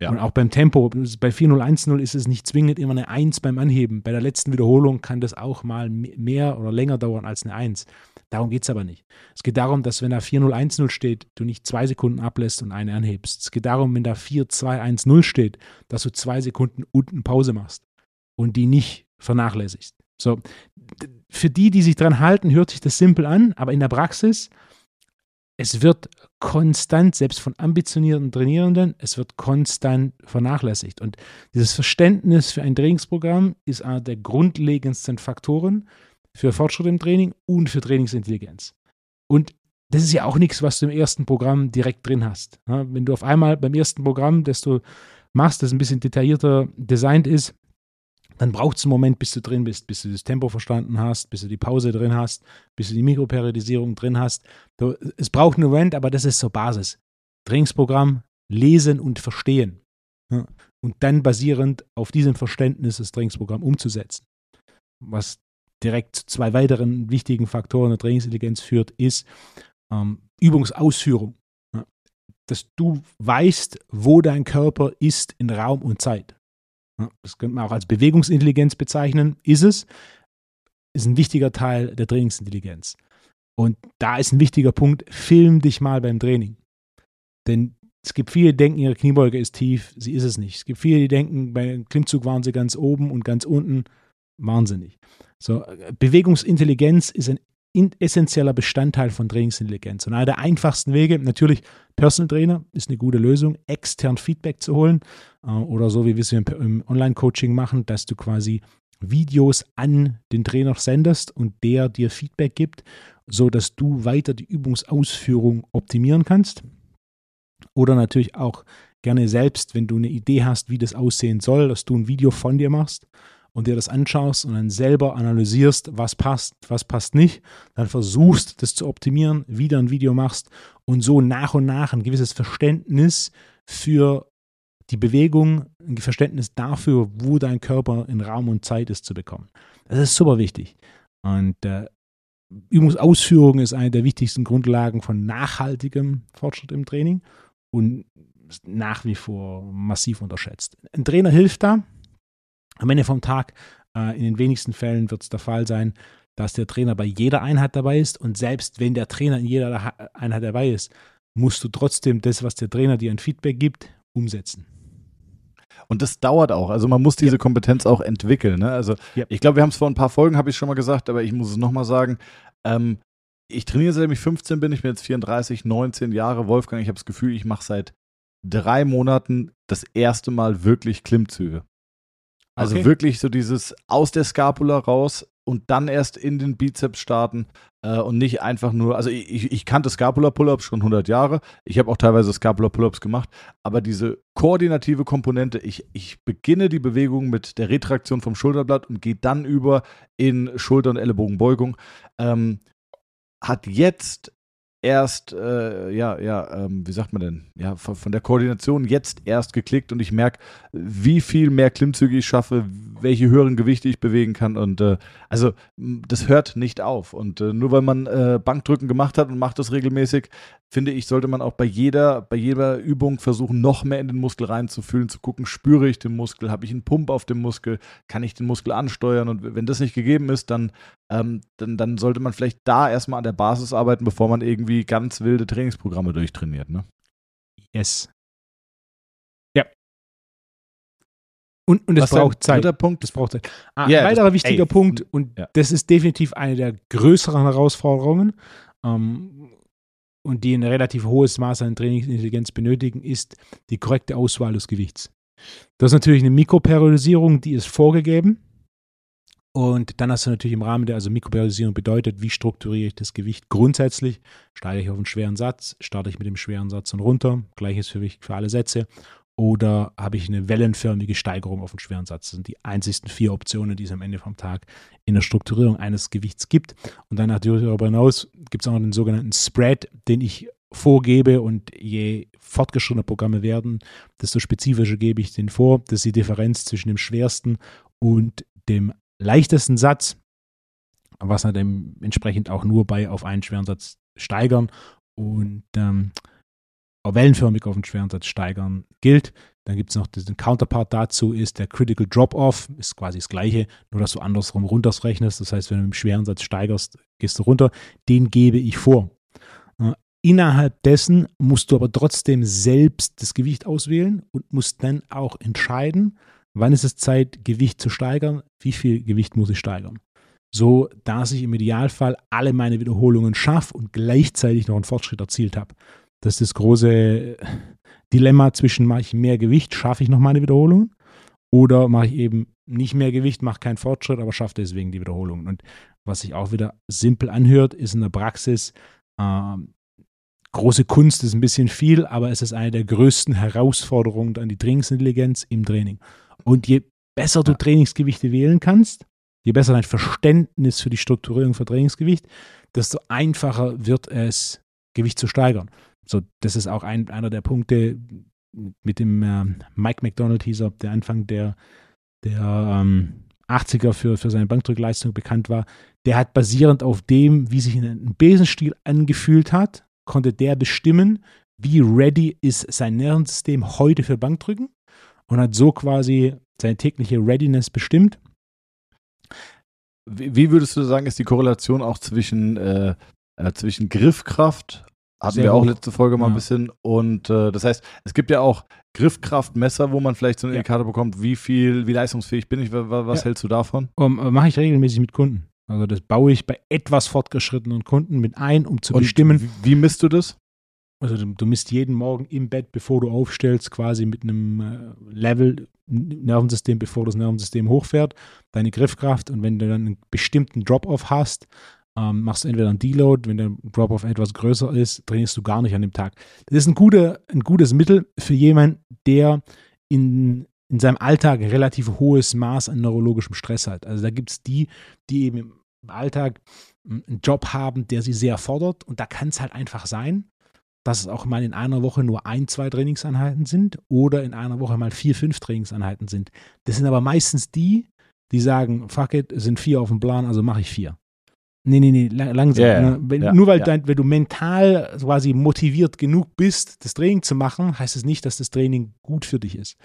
Ja. Und auch beim Tempo, bei 4.0.1.0 ist es nicht zwingend immer eine 1 beim Anheben. Bei der letzten Wiederholung kann das auch mal mehr oder länger dauern als eine 1. Darum geht es aber nicht. Es geht darum, dass wenn da 4.0.1.0 steht, du nicht zwei Sekunden ablässt und eine anhebst. Es geht darum, wenn da 4.2.1.0 steht, dass du zwei Sekunden unten Pause machst und die nicht vernachlässigst. So, für die, die sich dran halten, hört sich das simpel an, aber in der Praxis, es wird konstant, selbst von ambitionierten Trainierenden, es wird konstant vernachlässigt. Und dieses Verständnis für ein Trainingsprogramm ist einer der grundlegendsten Faktoren für Fortschritt im Training und für Trainingsintelligenz. Und das ist ja auch nichts, was du im ersten Programm direkt drin hast. Wenn du auf einmal beim ersten Programm, das du machst, das ein bisschen detaillierter designt ist, dann braucht es einen Moment, bis du drin bist, bis du das Tempo verstanden hast, bis du die Pause drin hast, bis du die Mikroperiodisierung drin hast. Du, es braucht einen Moment, aber das ist so Basis. Trainingsprogramm, lesen und verstehen. Ja, und dann basierend auf diesem Verständnis das Trainingsprogramm umzusetzen. Was direkt zu zwei weiteren wichtigen Faktoren der Trainingsintelligenz führt, ist ähm, Übungsausführung. Ja, dass du weißt, wo dein Körper ist in Raum und Zeit. Das könnte man auch als Bewegungsintelligenz bezeichnen, ist es. ist ein wichtiger Teil der Trainingsintelligenz. Und da ist ein wichtiger Punkt, film dich mal beim Training. Denn es gibt viele, die denken, ihre Kniebeuge ist tief, sie ist es nicht. Es gibt viele, die denken, beim Klimmzug waren sie ganz oben und ganz unten, nicht. So, Bewegungsintelligenz ist ein essentieller Bestandteil von Trainingsintelligenz. Und einer der einfachsten Wege, natürlich Personal Trainer ist eine gute Lösung, extern Feedback zu holen äh, oder so wie wir es im Online-Coaching machen, dass du quasi Videos an den Trainer sendest und der dir Feedback gibt, so dass du weiter die Übungsausführung optimieren kannst. Oder natürlich auch gerne selbst, wenn du eine Idee hast, wie das aussehen soll, dass du ein Video von dir machst und dir das anschaust und dann selber analysierst, was passt, was passt nicht, dann versuchst, das zu optimieren, wieder ein Video machst und so nach und nach ein gewisses Verständnis für die Bewegung, ein Verständnis dafür, wo dein Körper in Raum und Zeit ist, zu bekommen. Das ist super wichtig. Und äh, Übungsausführung ist eine der wichtigsten Grundlagen von nachhaltigem Fortschritt im Training und nach wie vor massiv unterschätzt. Ein Trainer hilft da. Am Ende vom Tag, äh, in den wenigsten Fällen wird es der Fall sein, dass der Trainer bei jeder Einheit dabei ist. Und selbst wenn der Trainer in jeder Einheit dabei ist, musst du trotzdem das, was der Trainer dir ein Feedback gibt, umsetzen.
Und das dauert auch. Also man muss diese ja. Kompetenz auch entwickeln. Ne? Also ja. ich glaube, wir haben es vor ein paar Folgen, habe ich schon mal gesagt, aber ich muss es nochmal sagen. Ähm, ich trainiere seitdem ich 15 bin, ich bin jetzt 34, 19 Jahre. Wolfgang, ich habe das Gefühl, ich mache seit drei Monaten das erste Mal wirklich Klimmzüge. Also okay. wirklich so dieses aus der Scapula raus und dann erst in den Bizeps starten äh, und nicht einfach nur, also ich, ich kannte Scapula-Pull-Ups schon 100 Jahre, ich habe auch teilweise Scapula-Pull-Ups gemacht, aber diese koordinative Komponente, ich, ich beginne die Bewegung mit der Retraktion vom Schulterblatt und gehe dann über in Schulter- und Ellenbogenbeugung, ähm, hat jetzt erst, äh, ja, ja, ähm, wie sagt man denn, ja, von, von, der Koordination jetzt erst geklickt und ich merke, wie viel mehr Klimmzüge ich schaffe, welche höheren Gewichte ich bewegen kann und äh, also das hört nicht auf und äh, nur weil man äh, Bankdrücken gemacht hat und macht das regelmäßig, finde ich, sollte man auch bei jeder, bei jeder Übung versuchen, noch mehr in den Muskel reinzufühlen, zu gucken, spüre ich den Muskel, habe ich einen Pump auf dem Muskel, kann ich den Muskel ansteuern und wenn das nicht gegeben ist, dann, ähm, dann, dann sollte man vielleicht da erstmal an der Basis arbeiten, bevor man irgendwie ganz wilde Trainingsprogramme durchtrainiert. Ne?
Yes. Und, und es braucht Zeit.
Dritter Punkt.
Das braucht Zeit. Ah, yeah, ein weiterer wichtiger ey, Punkt, und ja. das ist definitiv eine der größeren Herausforderungen. Ähm, und die ein relativ hohes Maß an Trainingsintelligenz benötigen, ist die korrekte Auswahl des Gewichts. Das ist natürlich eine Mikroperiodisierung, die ist vorgegeben. Und dann hast du natürlich im Rahmen der, also Mikroperiodisierung bedeutet, wie strukturiere ich das Gewicht grundsätzlich? Steige ich auf einen schweren Satz, starte ich mit dem schweren Satz und runter, gleiches für, für alle Sätze. Oder habe ich eine wellenförmige Steigerung auf einen schweren Satz? Das sind die einzigsten vier Optionen, die es am Ende vom Tag in der Strukturierung eines Gewichts gibt. Und dann natürlich darüber hinaus gibt es auch noch den sogenannten Spread, den ich vorgebe und je fortgeschrittener Programme werden, desto spezifischer gebe ich den vor. Das ist die Differenz zwischen dem schwersten und dem leichtesten Satz, was dann entsprechend auch nur bei auf einen schweren Satz steigern und ähm, wellenförmig auf den schweren Satz steigern gilt. Dann gibt es noch den Counterpart dazu, ist der Critical Drop-Off, ist quasi das gleiche, nur dass du andersrum runterrechnest. Das heißt, wenn du mit dem schweren Satz steigerst, gehst du runter. Den gebe ich vor. Äh, innerhalb dessen musst du aber trotzdem selbst das Gewicht auswählen und musst dann auch entscheiden, wann ist es Zeit, Gewicht zu steigern, wie viel Gewicht muss ich steigern. So, dass ich im Idealfall alle meine Wiederholungen schaffe und gleichzeitig noch einen Fortschritt erzielt habe. Das ist das große Dilemma zwischen, mache ich mehr Gewicht, schaffe ich noch meine Wiederholungen oder mache ich eben nicht mehr Gewicht, mache keinen Fortschritt, aber schaffe deswegen die Wiederholungen. Und was sich auch wieder simpel anhört, ist in der Praxis äh, große Kunst ist ein bisschen viel, aber es ist eine der größten Herausforderungen an die Trainingsintelligenz im Training. Und je besser du Trainingsgewichte wählen kannst, je besser dein Verständnis für die Strukturierung von Trainingsgewicht, desto einfacher wird es, Gewicht zu steigern. So, das ist auch ein, einer der Punkte, mit dem äh, Mike McDonald hieß er, der Anfang der, der ähm, 80er für, für seine Bankdrückleistung bekannt war. Der hat basierend auf dem, wie sich ein Besenstiel angefühlt hat, konnte der bestimmen, wie ready ist sein Nervensystem heute für Bankdrücken und hat so quasi seine tägliche Readiness bestimmt.
wie, wie, würdest du sagen, ist die Korrelation auch zwischen, äh, äh, zwischen Griffkraft, hatten Sehr wir auch hoch. letzte Folge mal ja. ein bisschen, und äh, das heißt, es gibt ja auch Griffkraftmesser, wo man vielleicht so einen ja. Indikator bekommt, wie viel, wie leistungsfähig bin ich, was ja. hältst du davon?
Um, äh, Mache ich regelmäßig mit Kunden. Also das baue ich bei etwas fortgeschrittenen Kunden mit ein, um zu und bestimmen.
Wie, wie misst du das?
Also du, du, misst jeden Morgen im Bett, bevor du aufstellst, quasi mit einem äh, Level Nervensystem, bevor das Nervensystem hochfährt, deine Griffkraft und wenn du dann einen bestimmten Drop-off hast, ähm, machst du entweder einen Deload, wenn der Drop-off etwas größer ist, trainierst du gar nicht an dem Tag. Das ist ein, gute, ein gutes Mittel für jemanden, der in, in seinem Alltag ein relativ hohes Maß an neurologischem Stress hat. Also da gibt es die, die eben im Alltag einen Job haben, der sie sehr fordert und da kann es halt einfach sein, dass es auch mal in einer Woche nur ein, zwei Trainingseinheiten sind oder in einer Woche mal vier, fünf Trainingseinheiten sind. Das sind aber meistens die, die sagen, fuck it, sind vier auf dem Plan, also mache ich vier. Nee, nee, nee, langsam. Yeah, ne? wenn, ja, nur weil, ja. dein, wenn du mental quasi motiviert genug bist, das Training zu machen, heißt es nicht, dass das Training gut für dich ist.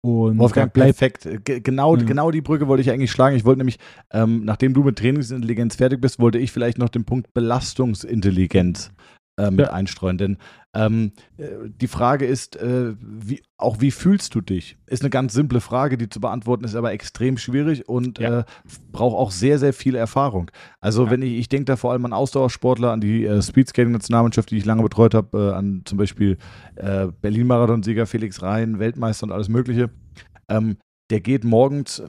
Und Wolfgang, perfekt. genau, ja. genau die Brücke wollte ich eigentlich schlagen. Ich wollte nämlich, ähm, nachdem du mit Trainingsintelligenz fertig bist, wollte ich vielleicht noch den Punkt Belastungsintelligenz äh, mit ja. einstreuen. Denn ähm, äh, die Frage ist, äh, wie, auch wie fühlst du dich? Ist eine ganz simple Frage, die zu beantworten ist aber extrem schwierig und ja. äh, braucht auch sehr, sehr viel Erfahrung. Also ja. wenn ich, ich denke da vor allem an Ausdauersportler, an die äh, Speedskating-Nationalmannschaft, die ich lange betreut habe, äh, an zum Beispiel äh, Berlin-Marathon-Sieger Felix Rhein, Weltmeister und alles Mögliche. Ähm, der geht morgens,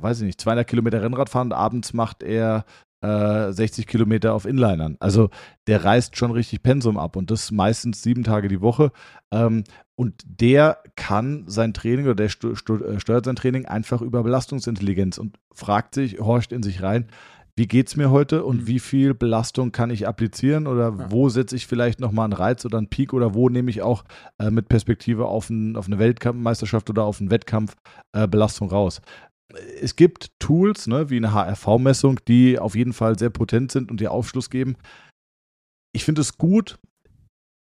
weiß ich nicht, 200 Kilometer Rennrad fahren und abends macht er 60 äh, Kilometer auf Inlinern. Also der reißt schon richtig Pensum ab und das meistens sieben Tage die Woche. Ähm, und der kann sein Training oder der äh, steuert sein Training einfach über Belastungsintelligenz und fragt sich, horcht in sich rein, wie geht es mir heute und mhm. wie viel Belastung kann ich applizieren oder ja. wo setze ich vielleicht nochmal einen Reiz oder einen Peak oder wo nehme ich auch äh, mit Perspektive auf, ein, auf eine Weltmeisterschaft oder auf einen Wettkampf äh, Belastung raus es gibt Tools, ne, wie eine HRV-Messung, die auf jeden Fall sehr potent sind und dir Aufschluss geben. Ich finde es gut.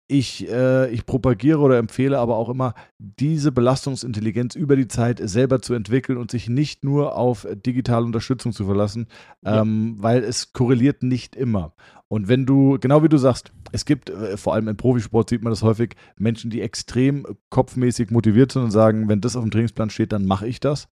Ich, äh, ich propagiere oder empfehle aber auch immer, diese Belastungsintelligenz über die Zeit selber zu entwickeln und sich nicht nur auf digitale Unterstützung zu verlassen, ja. ähm, weil es korreliert nicht immer. Und wenn du, genau wie du sagst, es gibt, äh, vor allem im Profisport sieht man das häufig, Menschen, die extrem kopfmäßig motiviert sind und sagen, wenn das auf dem Trainingsplan steht, dann mache ich das.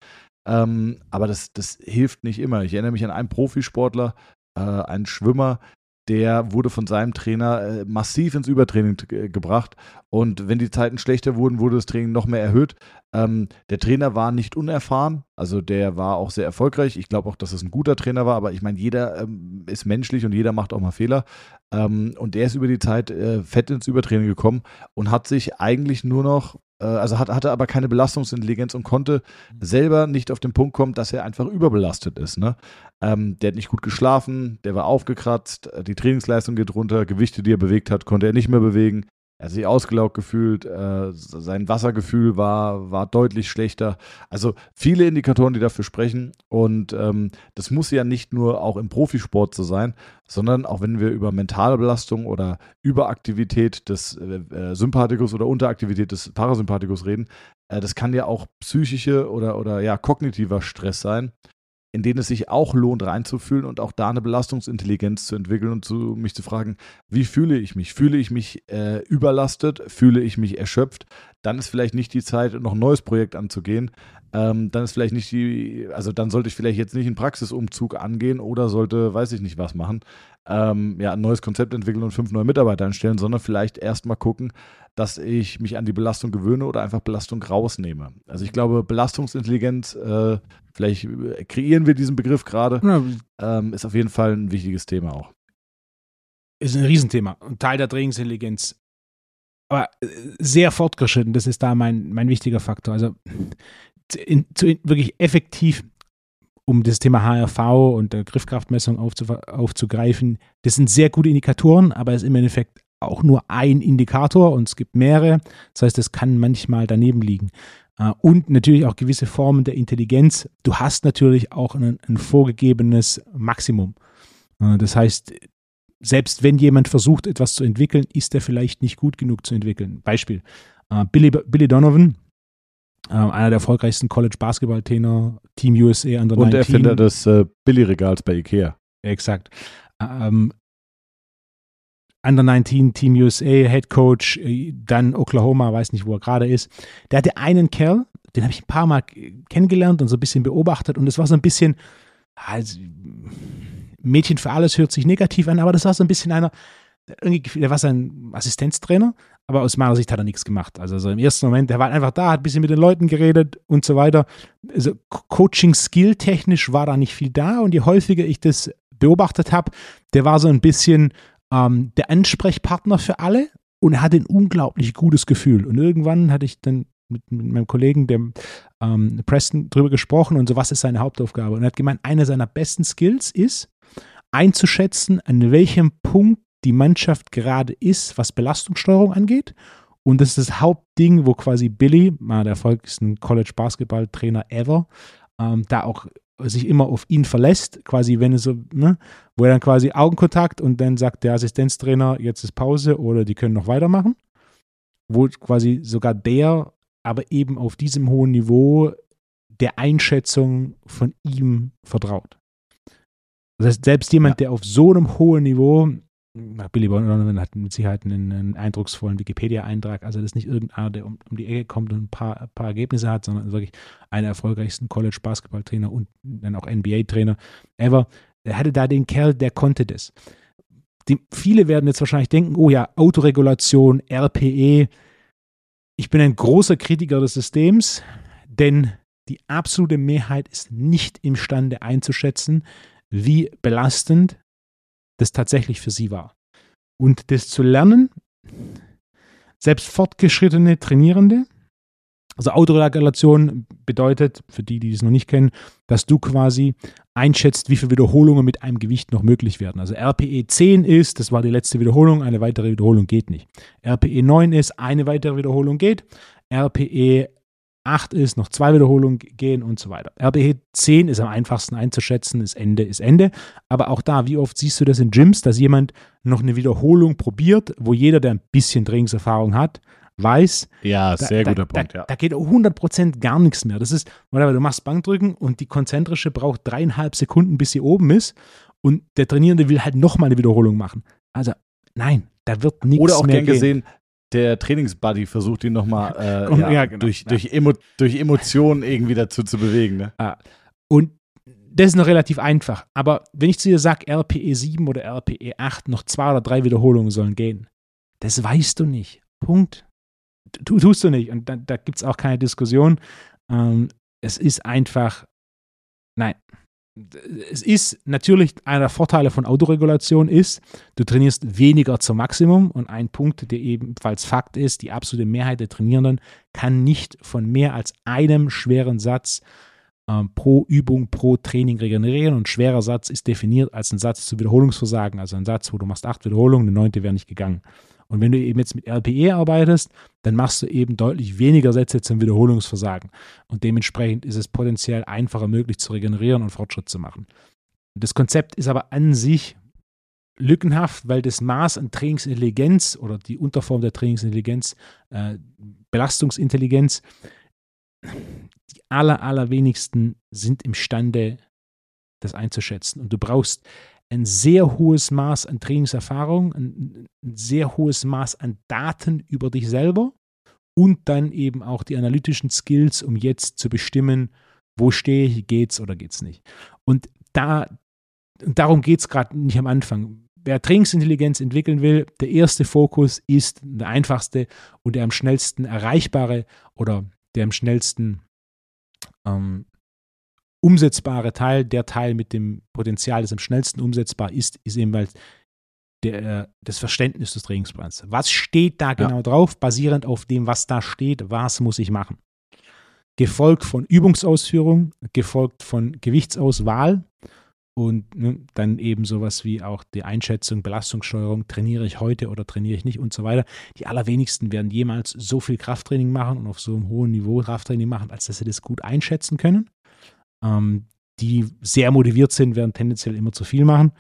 Ähm, aber das, das hilft nicht immer. Ich erinnere mich an einen Profisportler, äh, einen Schwimmer, der wurde von seinem Trainer äh, massiv ins Übertraining gebracht. Und wenn die Zeiten schlechter wurden, wurde das Training noch mehr erhöht. Ähm, der Trainer war nicht unerfahren, also der war auch sehr erfolgreich. Ich glaube auch, dass es ein guter Trainer war, aber ich meine, jeder ähm, ist menschlich und jeder macht auch mal Fehler. Ähm, und der ist über die Zeit äh, fett ins Übertraining gekommen und hat sich eigentlich nur noch also hat, hatte aber keine Belastungsintelligenz und konnte mhm. selber nicht auf den Punkt kommen, dass er einfach überbelastet ist. Ne? Ähm, der hat nicht gut geschlafen, der war aufgekratzt, äh, die Trainingsleistung geht runter, Gewichte, die er bewegt hat, konnte er nicht mehr bewegen. Er hat sich ausgelaugt gefühlt, äh, sein Wassergefühl war, war deutlich schlechter. Also viele Indikatoren, die dafür sprechen. Und ähm, das muss ja nicht nur auch im Profisport so sein, sondern auch wenn wir über mentale Belastung oder Überaktivität des äh, äh Sympathikus oder Unteraktivität des Parasympathikus reden, äh, das kann ja auch psychische oder, oder ja kognitiver Stress sein in denen es sich auch lohnt, reinzufühlen und auch da eine Belastungsintelligenz zu entwickeln und zu, mich zu fragen, wie fühle ich mich? Fühle ich mich äh, überlastet? Fühle ich mich erschöpft? Dann ist vielleicht nicht die Zeit, noch ein neues Projekt anzugehen. Ähm, dann ist vielleicht nicht die, also dann sollte ich vielleicht jetzt nicht einen Praxisumzug angehen oder sollte, weiß ich nicht was machen, ähm, ja, ein neues Konzept entwickeln und fünf neue Mitarbeiter einstellen, sondern vielleicht erstmal gucken, dass ich mich an die Belastung gewöhne oder einfach Belastung rausnehme. Also ich glaube, Belastungsintelligenz, äh, vielleicht kreieren wir diesen Begriff gerade, ja. ähm, ist auf jeden Fall ein wichtiges Thema auch.
Ist ein Riesenthema. Ein Teil der Trainingsintelligenz. Aber äh, sehr fortgeschritten, das ist da mein, mein wichtiger Faktor. Also in, zu, in, wirklich effektiv um das Thema HRV und der Griffkraftmessung aufzugreifen. Das sind sehr gute Indikatoren, aber es ist im Endeffekt auch nur ein Indikator und es gibt mehrere. Das heißt, es kann manchmal daneben liegen. Äh, und natürlich auch gewisse Formen der Intelligenz. Du hast natürlich auch ein, ein vorgegebenes Maximum. Äh, das heißt, selbst wenn jemand versucht, etwas zu entwickeln, ist er vielleicht nicht gut genug zu entwickeln. Beispiel: äh, Billy, Billy Donovan Ähm, einer der erfolgreichsten College-Basketball-Trainer, Team USA
under Und 19. Erfinder des äh, Billy-Regals bei Ikea.
Exakt. Ähm, Under 19 Team USA, Head Coach, äh, dann Oklahoma, weiß nicht, wo er gerade ist. Der hatte einen Kerl, den habe ich ein paar Mal kennengelernt und so ein bisschen beobachtet und es war so ein bisschen, also, Mädchen für alles hört sich negativ an, aber das war so ein bisschen einer, der war sein Assistenztrainer, aber aus meiner Sicht hat er nichts gemacht. Also so im ersten Moment, der war einfach da, hat ein bisschen mit den Leuten geredet und so weiter. Also Coaching-Skill technisch war da nicht viel da und je häufiger ich das beobachtet habe, der war so ein bisschen ähm, der Ansprechpartner für alle und er hatte ein unglaublich gutes Gefühl. Und irgendwann hatte ich dann mit, mit meinem Kollegen, dem ähm, Preston, drüber gesprochen und so, was ist seine Hauptaufgabe? Und er hat gemeint, eine seiner besten Skills ist, einzuschätzen, an welchem Punkt die Mannschaft gerade ist, was Belastungssteuerung angeht. Und das ist das Hauptding, wo quasi Billy, einer der erfolgreichsten College-Basketball-Trainer ever, ähm, da auch sich immer auf ihn verlässt, quasi wenn es so, ne, wo er dann quasi Augenkontakt und dann sagt der Assistenztrainer, jetzt ist Pause oder die können noch weitermachen. Wo quasi sogar der, aber eben auf diesem hohen Niveau der Einschätzung von ihm vertraut. Das heißt, selbst jemand, ja. der auf so einem hohen Niveau Billy Donovan hat mit Sicherheit einen, einen eindrucksvollen Wikipedia-Eintrag. Also das ist nicht irgendeiner, der um, um die Ecke kommt und ein paar, ein paar Ergebnisse hat, sondern wirklich einer der erfolgreichsten College-Basketball-Trainer und dann auch NBA-Trainer ever. Er hatte da den Kerl, der konnte das. Die, viele werden jetzt wahrscheinlich denken, oh ja, Autoregulation, RPE. Ich bin ein großer Kritiker des Systems, denn die absolute Mehrheit ist nicht imstande einzuschätzen, wie belastend das tatsächlich für sie war. Und das zu lernen, selbst fortgeschrittene Trainierende, also Autoregulation bedeutet, für die, die es noch nicht kennen, dass du quasi einschätzt, wie viele Wiederholungen mit einem Gewicht noch möglich werden. Also RPE 10 ist, das war die letzte Wiederholung, eine weitere Wiederholung geht nicht. RPE 9 ist, eine weitere Wiederholung geht. RPE 8 ist, noch zwei Wiederholungen gehen und so weiter. RPE 10 ist am einfachsten einzuschätzen, ist Ende, ist Ende. Aber auch da, wie oft siehst du das in Gyms, dass jemand noch eine Wiederholung probiert, wo jeder, der ein bisschen Trainingserfahrung hat, weiß.
Ja, sehr
da,
guter
da,
Punkt,
da,
ja.
Da geht 100% gar nichts mehr. Das ist, whatever, du machst Bankdrücken und die konzentrische braucht dreieinhalb Sekunden, bis sie oben ist. Und der Trainierende will halt nochmal eine Wiederholung machen. Also, nein, da wird nichts mehr
Oder auch
gern
gehen. gesehen, der Trainingsbuddy versucht ihn nochmal äh, ja,
ja, genau,
durch,
ja.
durch, Emo durch Emotionen irgendwie dazu zu bewegen. Ne?
Ah. Und das ist noch relativ einfach. Aber wenn ich zu dir sage, RPE 7 oder RPE 8, noch zwei oder drei Wiederholungen sollen gehen, das weißt du nicht. Punkt. Tu, tust du nicht. Und da, da gibt es auch keine Diskussion. Ähm, es ist einfach, nein, es ist natürlich einer der Vorteile von Autoregulation ist, du trainierst weniger zum Maximum und ein Punkt, der ebenfalls Fakt ist, die absolute Mehrheit der Trainierenden kann nicht von mehr als einem schweren Satz ähm, pro Übung, pro Training regenerieren und schwerer Satz ist definiert als ein Satz zu Wiederholungsversagen, also ein Satz, wo du machst acht Wiederholungen, eine neunte wäre nicht gegangen. Und wenn du eben jetzt mit RPE arbeitest, dann machst du eben deutlich weniger Sätze zum Wiederholungsversagen. Und dementsprechend ist es potenziell einfacher möglich zu regenerieren und Fortschritt zu machen. Das Konzept ist aber an sich lückenhaft, weil das Maß an Trainingsintelligenz oder die Unterform der Trainingsintelligenz, äh, Belastungsintelligenz, die aller, allerwenigsten sind imstande, das einzuschätzen. Und du brauchst ein sehr hohes Maß an Trainingserfahrung, ein, ein sehr hohes Maß an Daten über dich selber und dann eben auch die analytischen Skills, um jetzt zu bestimmen, wo stehe ich, geht's oder geht's nicht. Und da, darum geht es gerade nicht am Anfang. Wer Trainingsintelligenz entwickeln will, der erste Fokus ist der einfachste und der am schnellsten erreichbare oder der am schnellsten ähm, umsetzbare Teil, der Teil mit dem Potenzial, das am schnellsten umsetzbar ist, ist eben halt der, das Verständnis des Trainingsplans. Was steht da genau ja. drauf, basierend auf dem, was da steht, was muss ich machen? Gefolgt von Übungsausführung, gefolgt von Gewichtsauswahl und ne, dann eben sowas wie auch die Einschätzung, Belastungssteuerung, trainiere ich heute oder trainiere ich nicht und so weiter. Die allerwenigsten werden jemals so viel Krafttraining machen und auf so einem hohen Niveau Krafttraining machen, als dass sie das gut einschätzen können. Ähm, die sehr motiviert sind, werden tendenziell immer zu viel machen.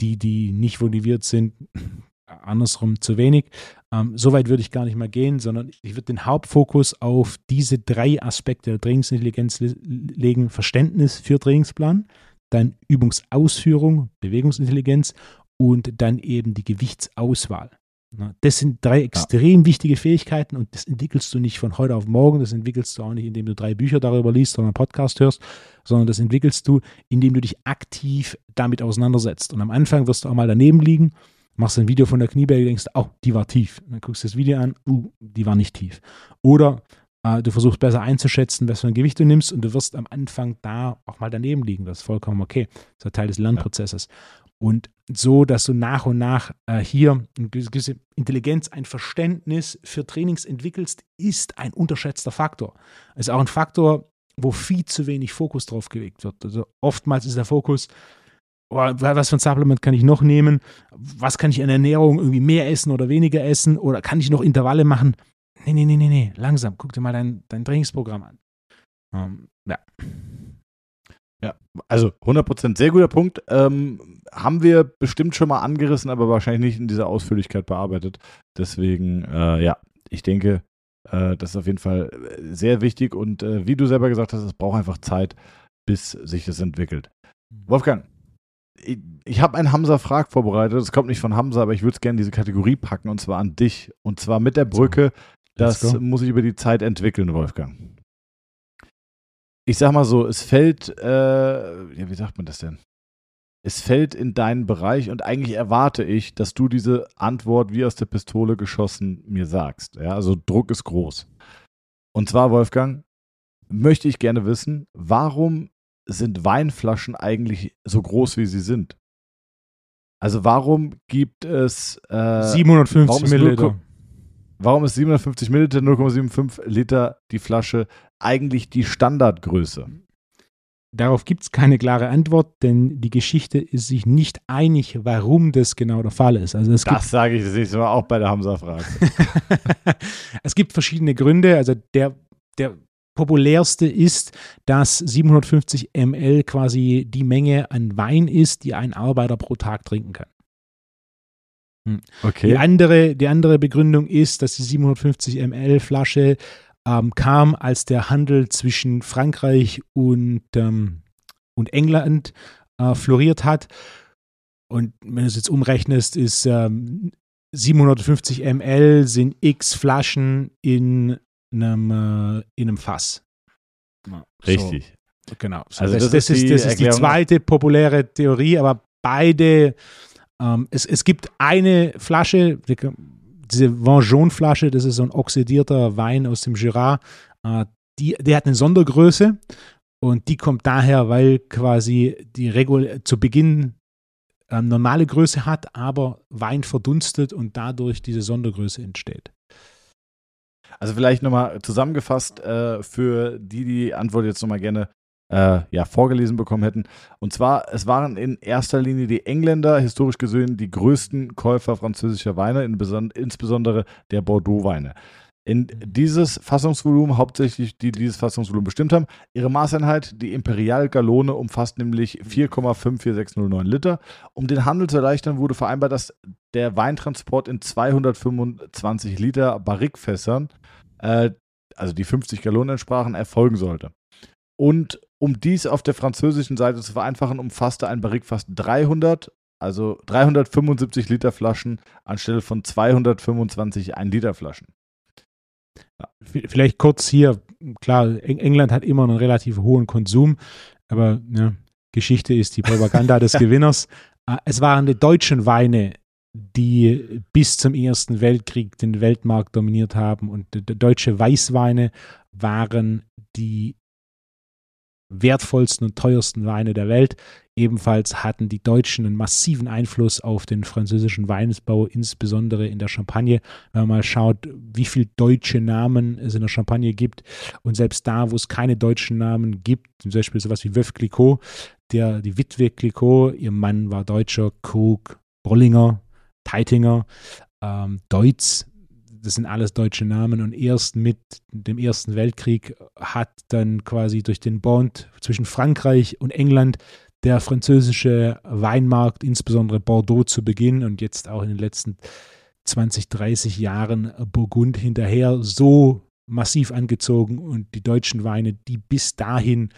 Die, die nicht motiviert sind, andersrum zu wenig. Ähm, Soweit würde ich gar nicht mal gehen, sondern ich würde den Hauptfokus auf diese drei Aspekte der Trainingsintelligenz legen. Verständnis für Trainingsplan, dann Übungsausführung, Bewegungsintelligenz und dann eben die Gewichtsauswahl. Das sind drei extrem ja. wichtige Fähigkeiten und das entwickelst du nicht von heute auf morgen, das entwickelst du auch nicht, indem du drei Bücher darüber liest oder einen Podcast hörst, sondern das entwickelst du, indem du dich aktiv damit auseinandersetzt. Und am Anfang wirst du auch mal daneben liegen, machst ein Video von der Knieberge, denkst, oh, die war tief. Und dann guckst du das Video an, uh, die war nicht tief. Oder äh, du versuchst besser einzuschätzen, was für ein Gewicht du nimmst und du wirst am Anfang da auch mal daneben liegen. Das ist vollkommen okay. Das ist Teil des Lernprozesses. Ja. Und so, dass du nach und nach äh, hier eine gewisse Intelligenz, ein Verständnis für Trainings entwickelst, ist ein unterschätzter Faktor. Ist auch ein Faktor, wo viel zu wenig Fokus drauf gelegt wird. Also oftmals ist der Fokus, oh, was für ein Supplement kann ich noch nehmen? Was kann ich in der Ernährung irgendwie mehr essen oder weniger essen? Oder kann ich noch Intervalle machen? Nee, nee, nee, nee, nee, langsam. Guck dir mal dein, dein Trainingsprogramm an. Ähm, ja.
Ja, also 100% sehr guter Punkt. Ähm, haben wir bestimmt schon mal angerissen, aber wahrscheinlich nicht in dieser Ausführlichkeit bearbeitet. Deswegen, äh, ja, ich denke, äh, das ist auf jeden Fall äh, sehr wichtig und äh, wie du selber gesagt hast, es braucht einfach Zeit, bis sich das entwickelt. Mhm. Wolfgang, ich, ich habe einen Hamza-Frag vorbereitet. Das kommt nicht von Hamza, aber ich würde es gerne in diese Kategorie packen und zwar an dich. Und zwar mit der Brücke, das muss ich über die Zeit entwickeln, Wolfgang ich sag mal so, es fällt, äh, ja, wie sagt man das denn? Es fällt in deinen Bereich und eigentlich erwarte ich, dass du diese Antwort wie aus der Pistole geschossen mir sagst. Ja, also Druck ist groß. Und zwar, Wolfgang, möchte ich gerne wissen, warum sind Weinflaschen eigentlich so groß, wie sie sind? Also warum gibt es
äh, 750 Milliliter?
Warum ist 750 Milliliter, 0,75 Liter die Flasche eigentlich die Standardgröße?
Darauf gibt es keine klare Antwort, denn die Geschichte ist sich nicht einig, warum das genau der Fall ist. Also
das sage ich das nächste Mal auch bei der Hamza-Frage.
es gibt verschiedene Gründe. Also der, der populärste ist, dass 750 ml quasi die Menge an Wein ist, die ein Arbeiter pro Tag trinken kann. Hm. Okay. Die andere, die andere Begründung ist, dass die 750 ml Flasche ähm, kam, als der Handel zwischen Frankreich und, ähm, und England äh, floriert hat. Und wenn du es jetzt umrechnest, ist ähm, 750 ml sind x Flaschen in einem, äh, in einem Fass.
Richtig.
So, genau. So, also das, das, ist, die, das ist die zweite populäre Theorie, aber beide ähm, es, es gibt eine Flasche, diese Vengeon-Flasche, das ist so ein oxidierter Wein aus dem Jura, äh, die, die hat eine Sondergröße und die kommt daher, weil quasi die Regul zu Beginn äh, normale Größe hat, aber Wein verdunstet und dadurch diese Sondergröße entsteht.
Also vielleicht nochmal zusammengefasst äh, für die, die Antwort jetzt nochmal gerne äh, ja, vorgelesen bekommen hätten. Und zwar, es waren in erster Linie die Engländer, historisch gesehen, die größten Käufer französischer Weine, in insbesondere der Bordeaux-Weine. In dieses Fassungsvolumen, hauptsächlich die dieses Fassungsvolumen bestimmt haben, ihre Maßeinheit, die Imperial Gallone, umfasst nämlich 4,54609 Liter. Um den Handel zu erleichtern, wurde vereinbart, dass der Weintransport in 225 Liter Barrikfässern, äh, also die 50 Gallonen entsprachen, erfolgen sollte. Und um dies auf der französischen Seite zu vereinfachen, umfasste ein Barrique fast 300, also 375 Liter Flaschen anstelle von 225 1 Liter Flaschen.
Ja. Vielleicht kurz hier, klar, England hat immer einen relativ hohen Konsum, aber ja, Geschichte ist die Propaganda des Gewinners. Äh, es waren die deutschen Weine, die bis zum Ersten Weltkrieg den Weltmarkt dominiert haben und deutsche Weißweine waren die wertvollsten und teuersten Weine der Welt. Ebenfalls hatten die Deutschen einen massiven Einfluss auf den französischen Weinbau, insbesondere in der Champagne. Wenn man mal schaut, wie viele deutsche Namen es in der Champagne gibt und selbst da, wo es keine deutschen Namen gibt, zum Beispiel sowas wie Veuve Clicquot, der, die Witwe Clicquot, ihr Mann war Deutscher, Krug, Bollinger, Teitinger, ähm, Deutz, das sind alles deutsche Namen und erst mit dem Ersten Weltkrieg hat dann quasi durch den Bond zwischen Frankreich und England der französische Weinmarkt, insbesondere Bordeaux zu Beginn und jetzt auch in den letzten 20, 30 Jahren Burgund hinterher so massiv angezogen und die deutschen Weine, die bis dahin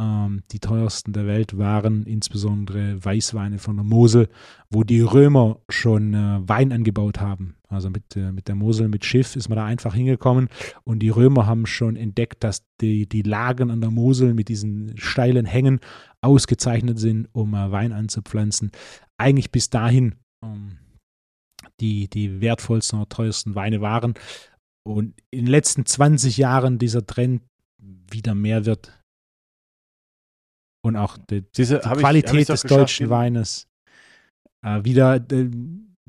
ähm, die teuersten der Welt waren, insbesondere Weißweine von der Mosel, wo die Römer schon äh, Wein angebaut haben. Also mit, äh, mit der Mosel, mit Schiff ist man da einfach hingekommen und die Römer haben schon entdeckt, dass die, die Lagen an der Mosel mit diesen steilen Hängen ausgezeichnet sind, um äh, Wein anzupflanzen. Eigentlich bis dahin ähm, die, die wertvollsten oder teuersten Weine waren. Und in den letzten 20 Jahren dieser Trend wieder mehr wird. Und auch die, Siehste, die Qualität ich, des deutschen Weines äh, wieder äh,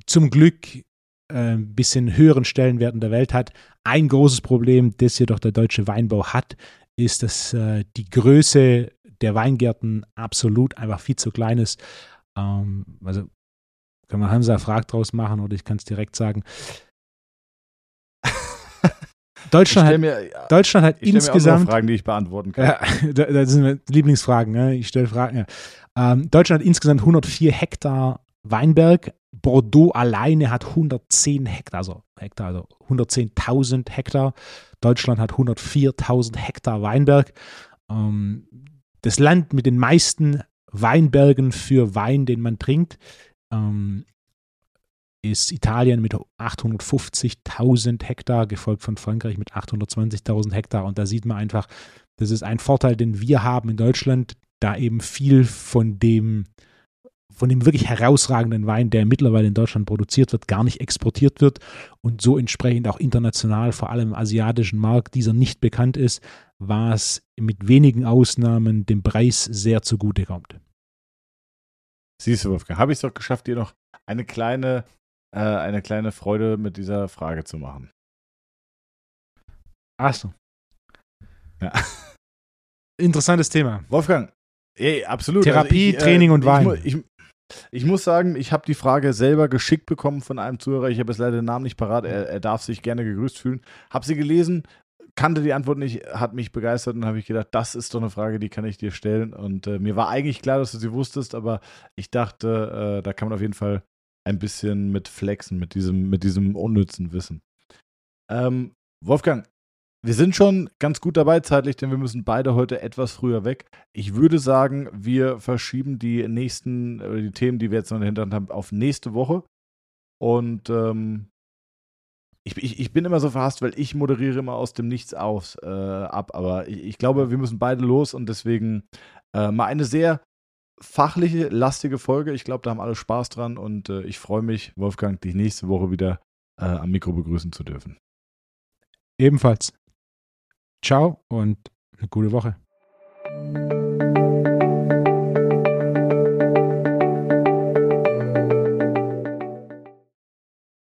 zum Glück ein bisschen höheren Stellenwert in der Welt hat. Ein großes Problem, das jedoch der deutsche Weinbau hat, ist, dass äh, die Größe der Weingärten absolut einfach viel zu klein ist. Ähm, also kann man Hansa Frag draus machen oder ich kann es direkt sagen. Deutschland hat, mir, Deutschland hat ich insgesamt.
Mir Fragen, die ich beantworten kann.
Ja, das sind Lieblingsfragen. Ne? Ich stelle Fragen. Ja. Ähm, Deutschland hat insgesamt 104 Hektar Weinberg. Bordeaux alleine hat 110 Hektar, also Hektar, also 110.000 Hektar. Deutschland hat 104.000 Hektar Weinberg. Ähm, das Land mit den meisten Weinbergen für Wein, den man trinkt, ähm, ist Italien mit 850.000 Hektar, gefolgt von Frankreich mit 820.000 Hektar. Und da sieht man einfach, das ist ein Vorteil, den wir haben in Deutschland, da eben viel von dem, von dem wirklich herausragenden Wein, der mittlerweile in Deutschland produziert wird, gar nicht exportiert wird und so entsprechend auch international, vor allem im asiatischen Markt, dieser nicht bekannt ist, was mit wenigen Ausnahmen dem Preis sehr zugute kommt.
Siehst du, Wolfgang, habe ich es doch geschafft, dir noch eine kleine äh, eine kleine Freude mit dieser Frage zu machen.
Achso. Ja. Interessantes Thema.
Wolfgang, ey, absolut.
Therapie, also ich, äh, Training und Wein.
Ich, ich, ich, muss sagen, ich habe die Frage selber geschickt bekommen von einem Zuhörer. Ich habe jetzt leider den Namen nicht parat. Er, er darf sich gerne gegrüßt fühlen. Habe sie gelesen, kannte die Antwort nicht, hat mich begeistert und habe ich gedacht, das ist doch eine Frage, die kann ich dir stellen. Und äh, mir war eigentlich klar, dass du sie wusstest, aber ich dachte, äh, da kann man auf jeden Fall ein bisschen mit flexen, mit diesem, mit diesem unnützen Wissen. Ähm, Wolfgang, wir sind schon ganz gut dabei zeitlich, denn wir müssen beide heute etwas früher weg. Ich würde sagen, wir verschieben die nächsten, äh, die Themen, die wir jetzt noch in der Hinterhand haben, auf nächste Woche. Und ähm, ich, ich, ich, bin immer so verhasst, weil ich moderiere immer aus dem Nichts aus äh, ab. Aber ich, ich, glaube, wir müssen beide los und deswegen äh, mal eine sehr fachliche, lastige Folge. Ich glaube, da haben alle Spaß dran und äh, ich freue mich, Wolfgang, dich nächste Woche wieder äh, am Mikro begrüßen zu dürfen.
Ebenfalls. Ciao und eine gute Woche.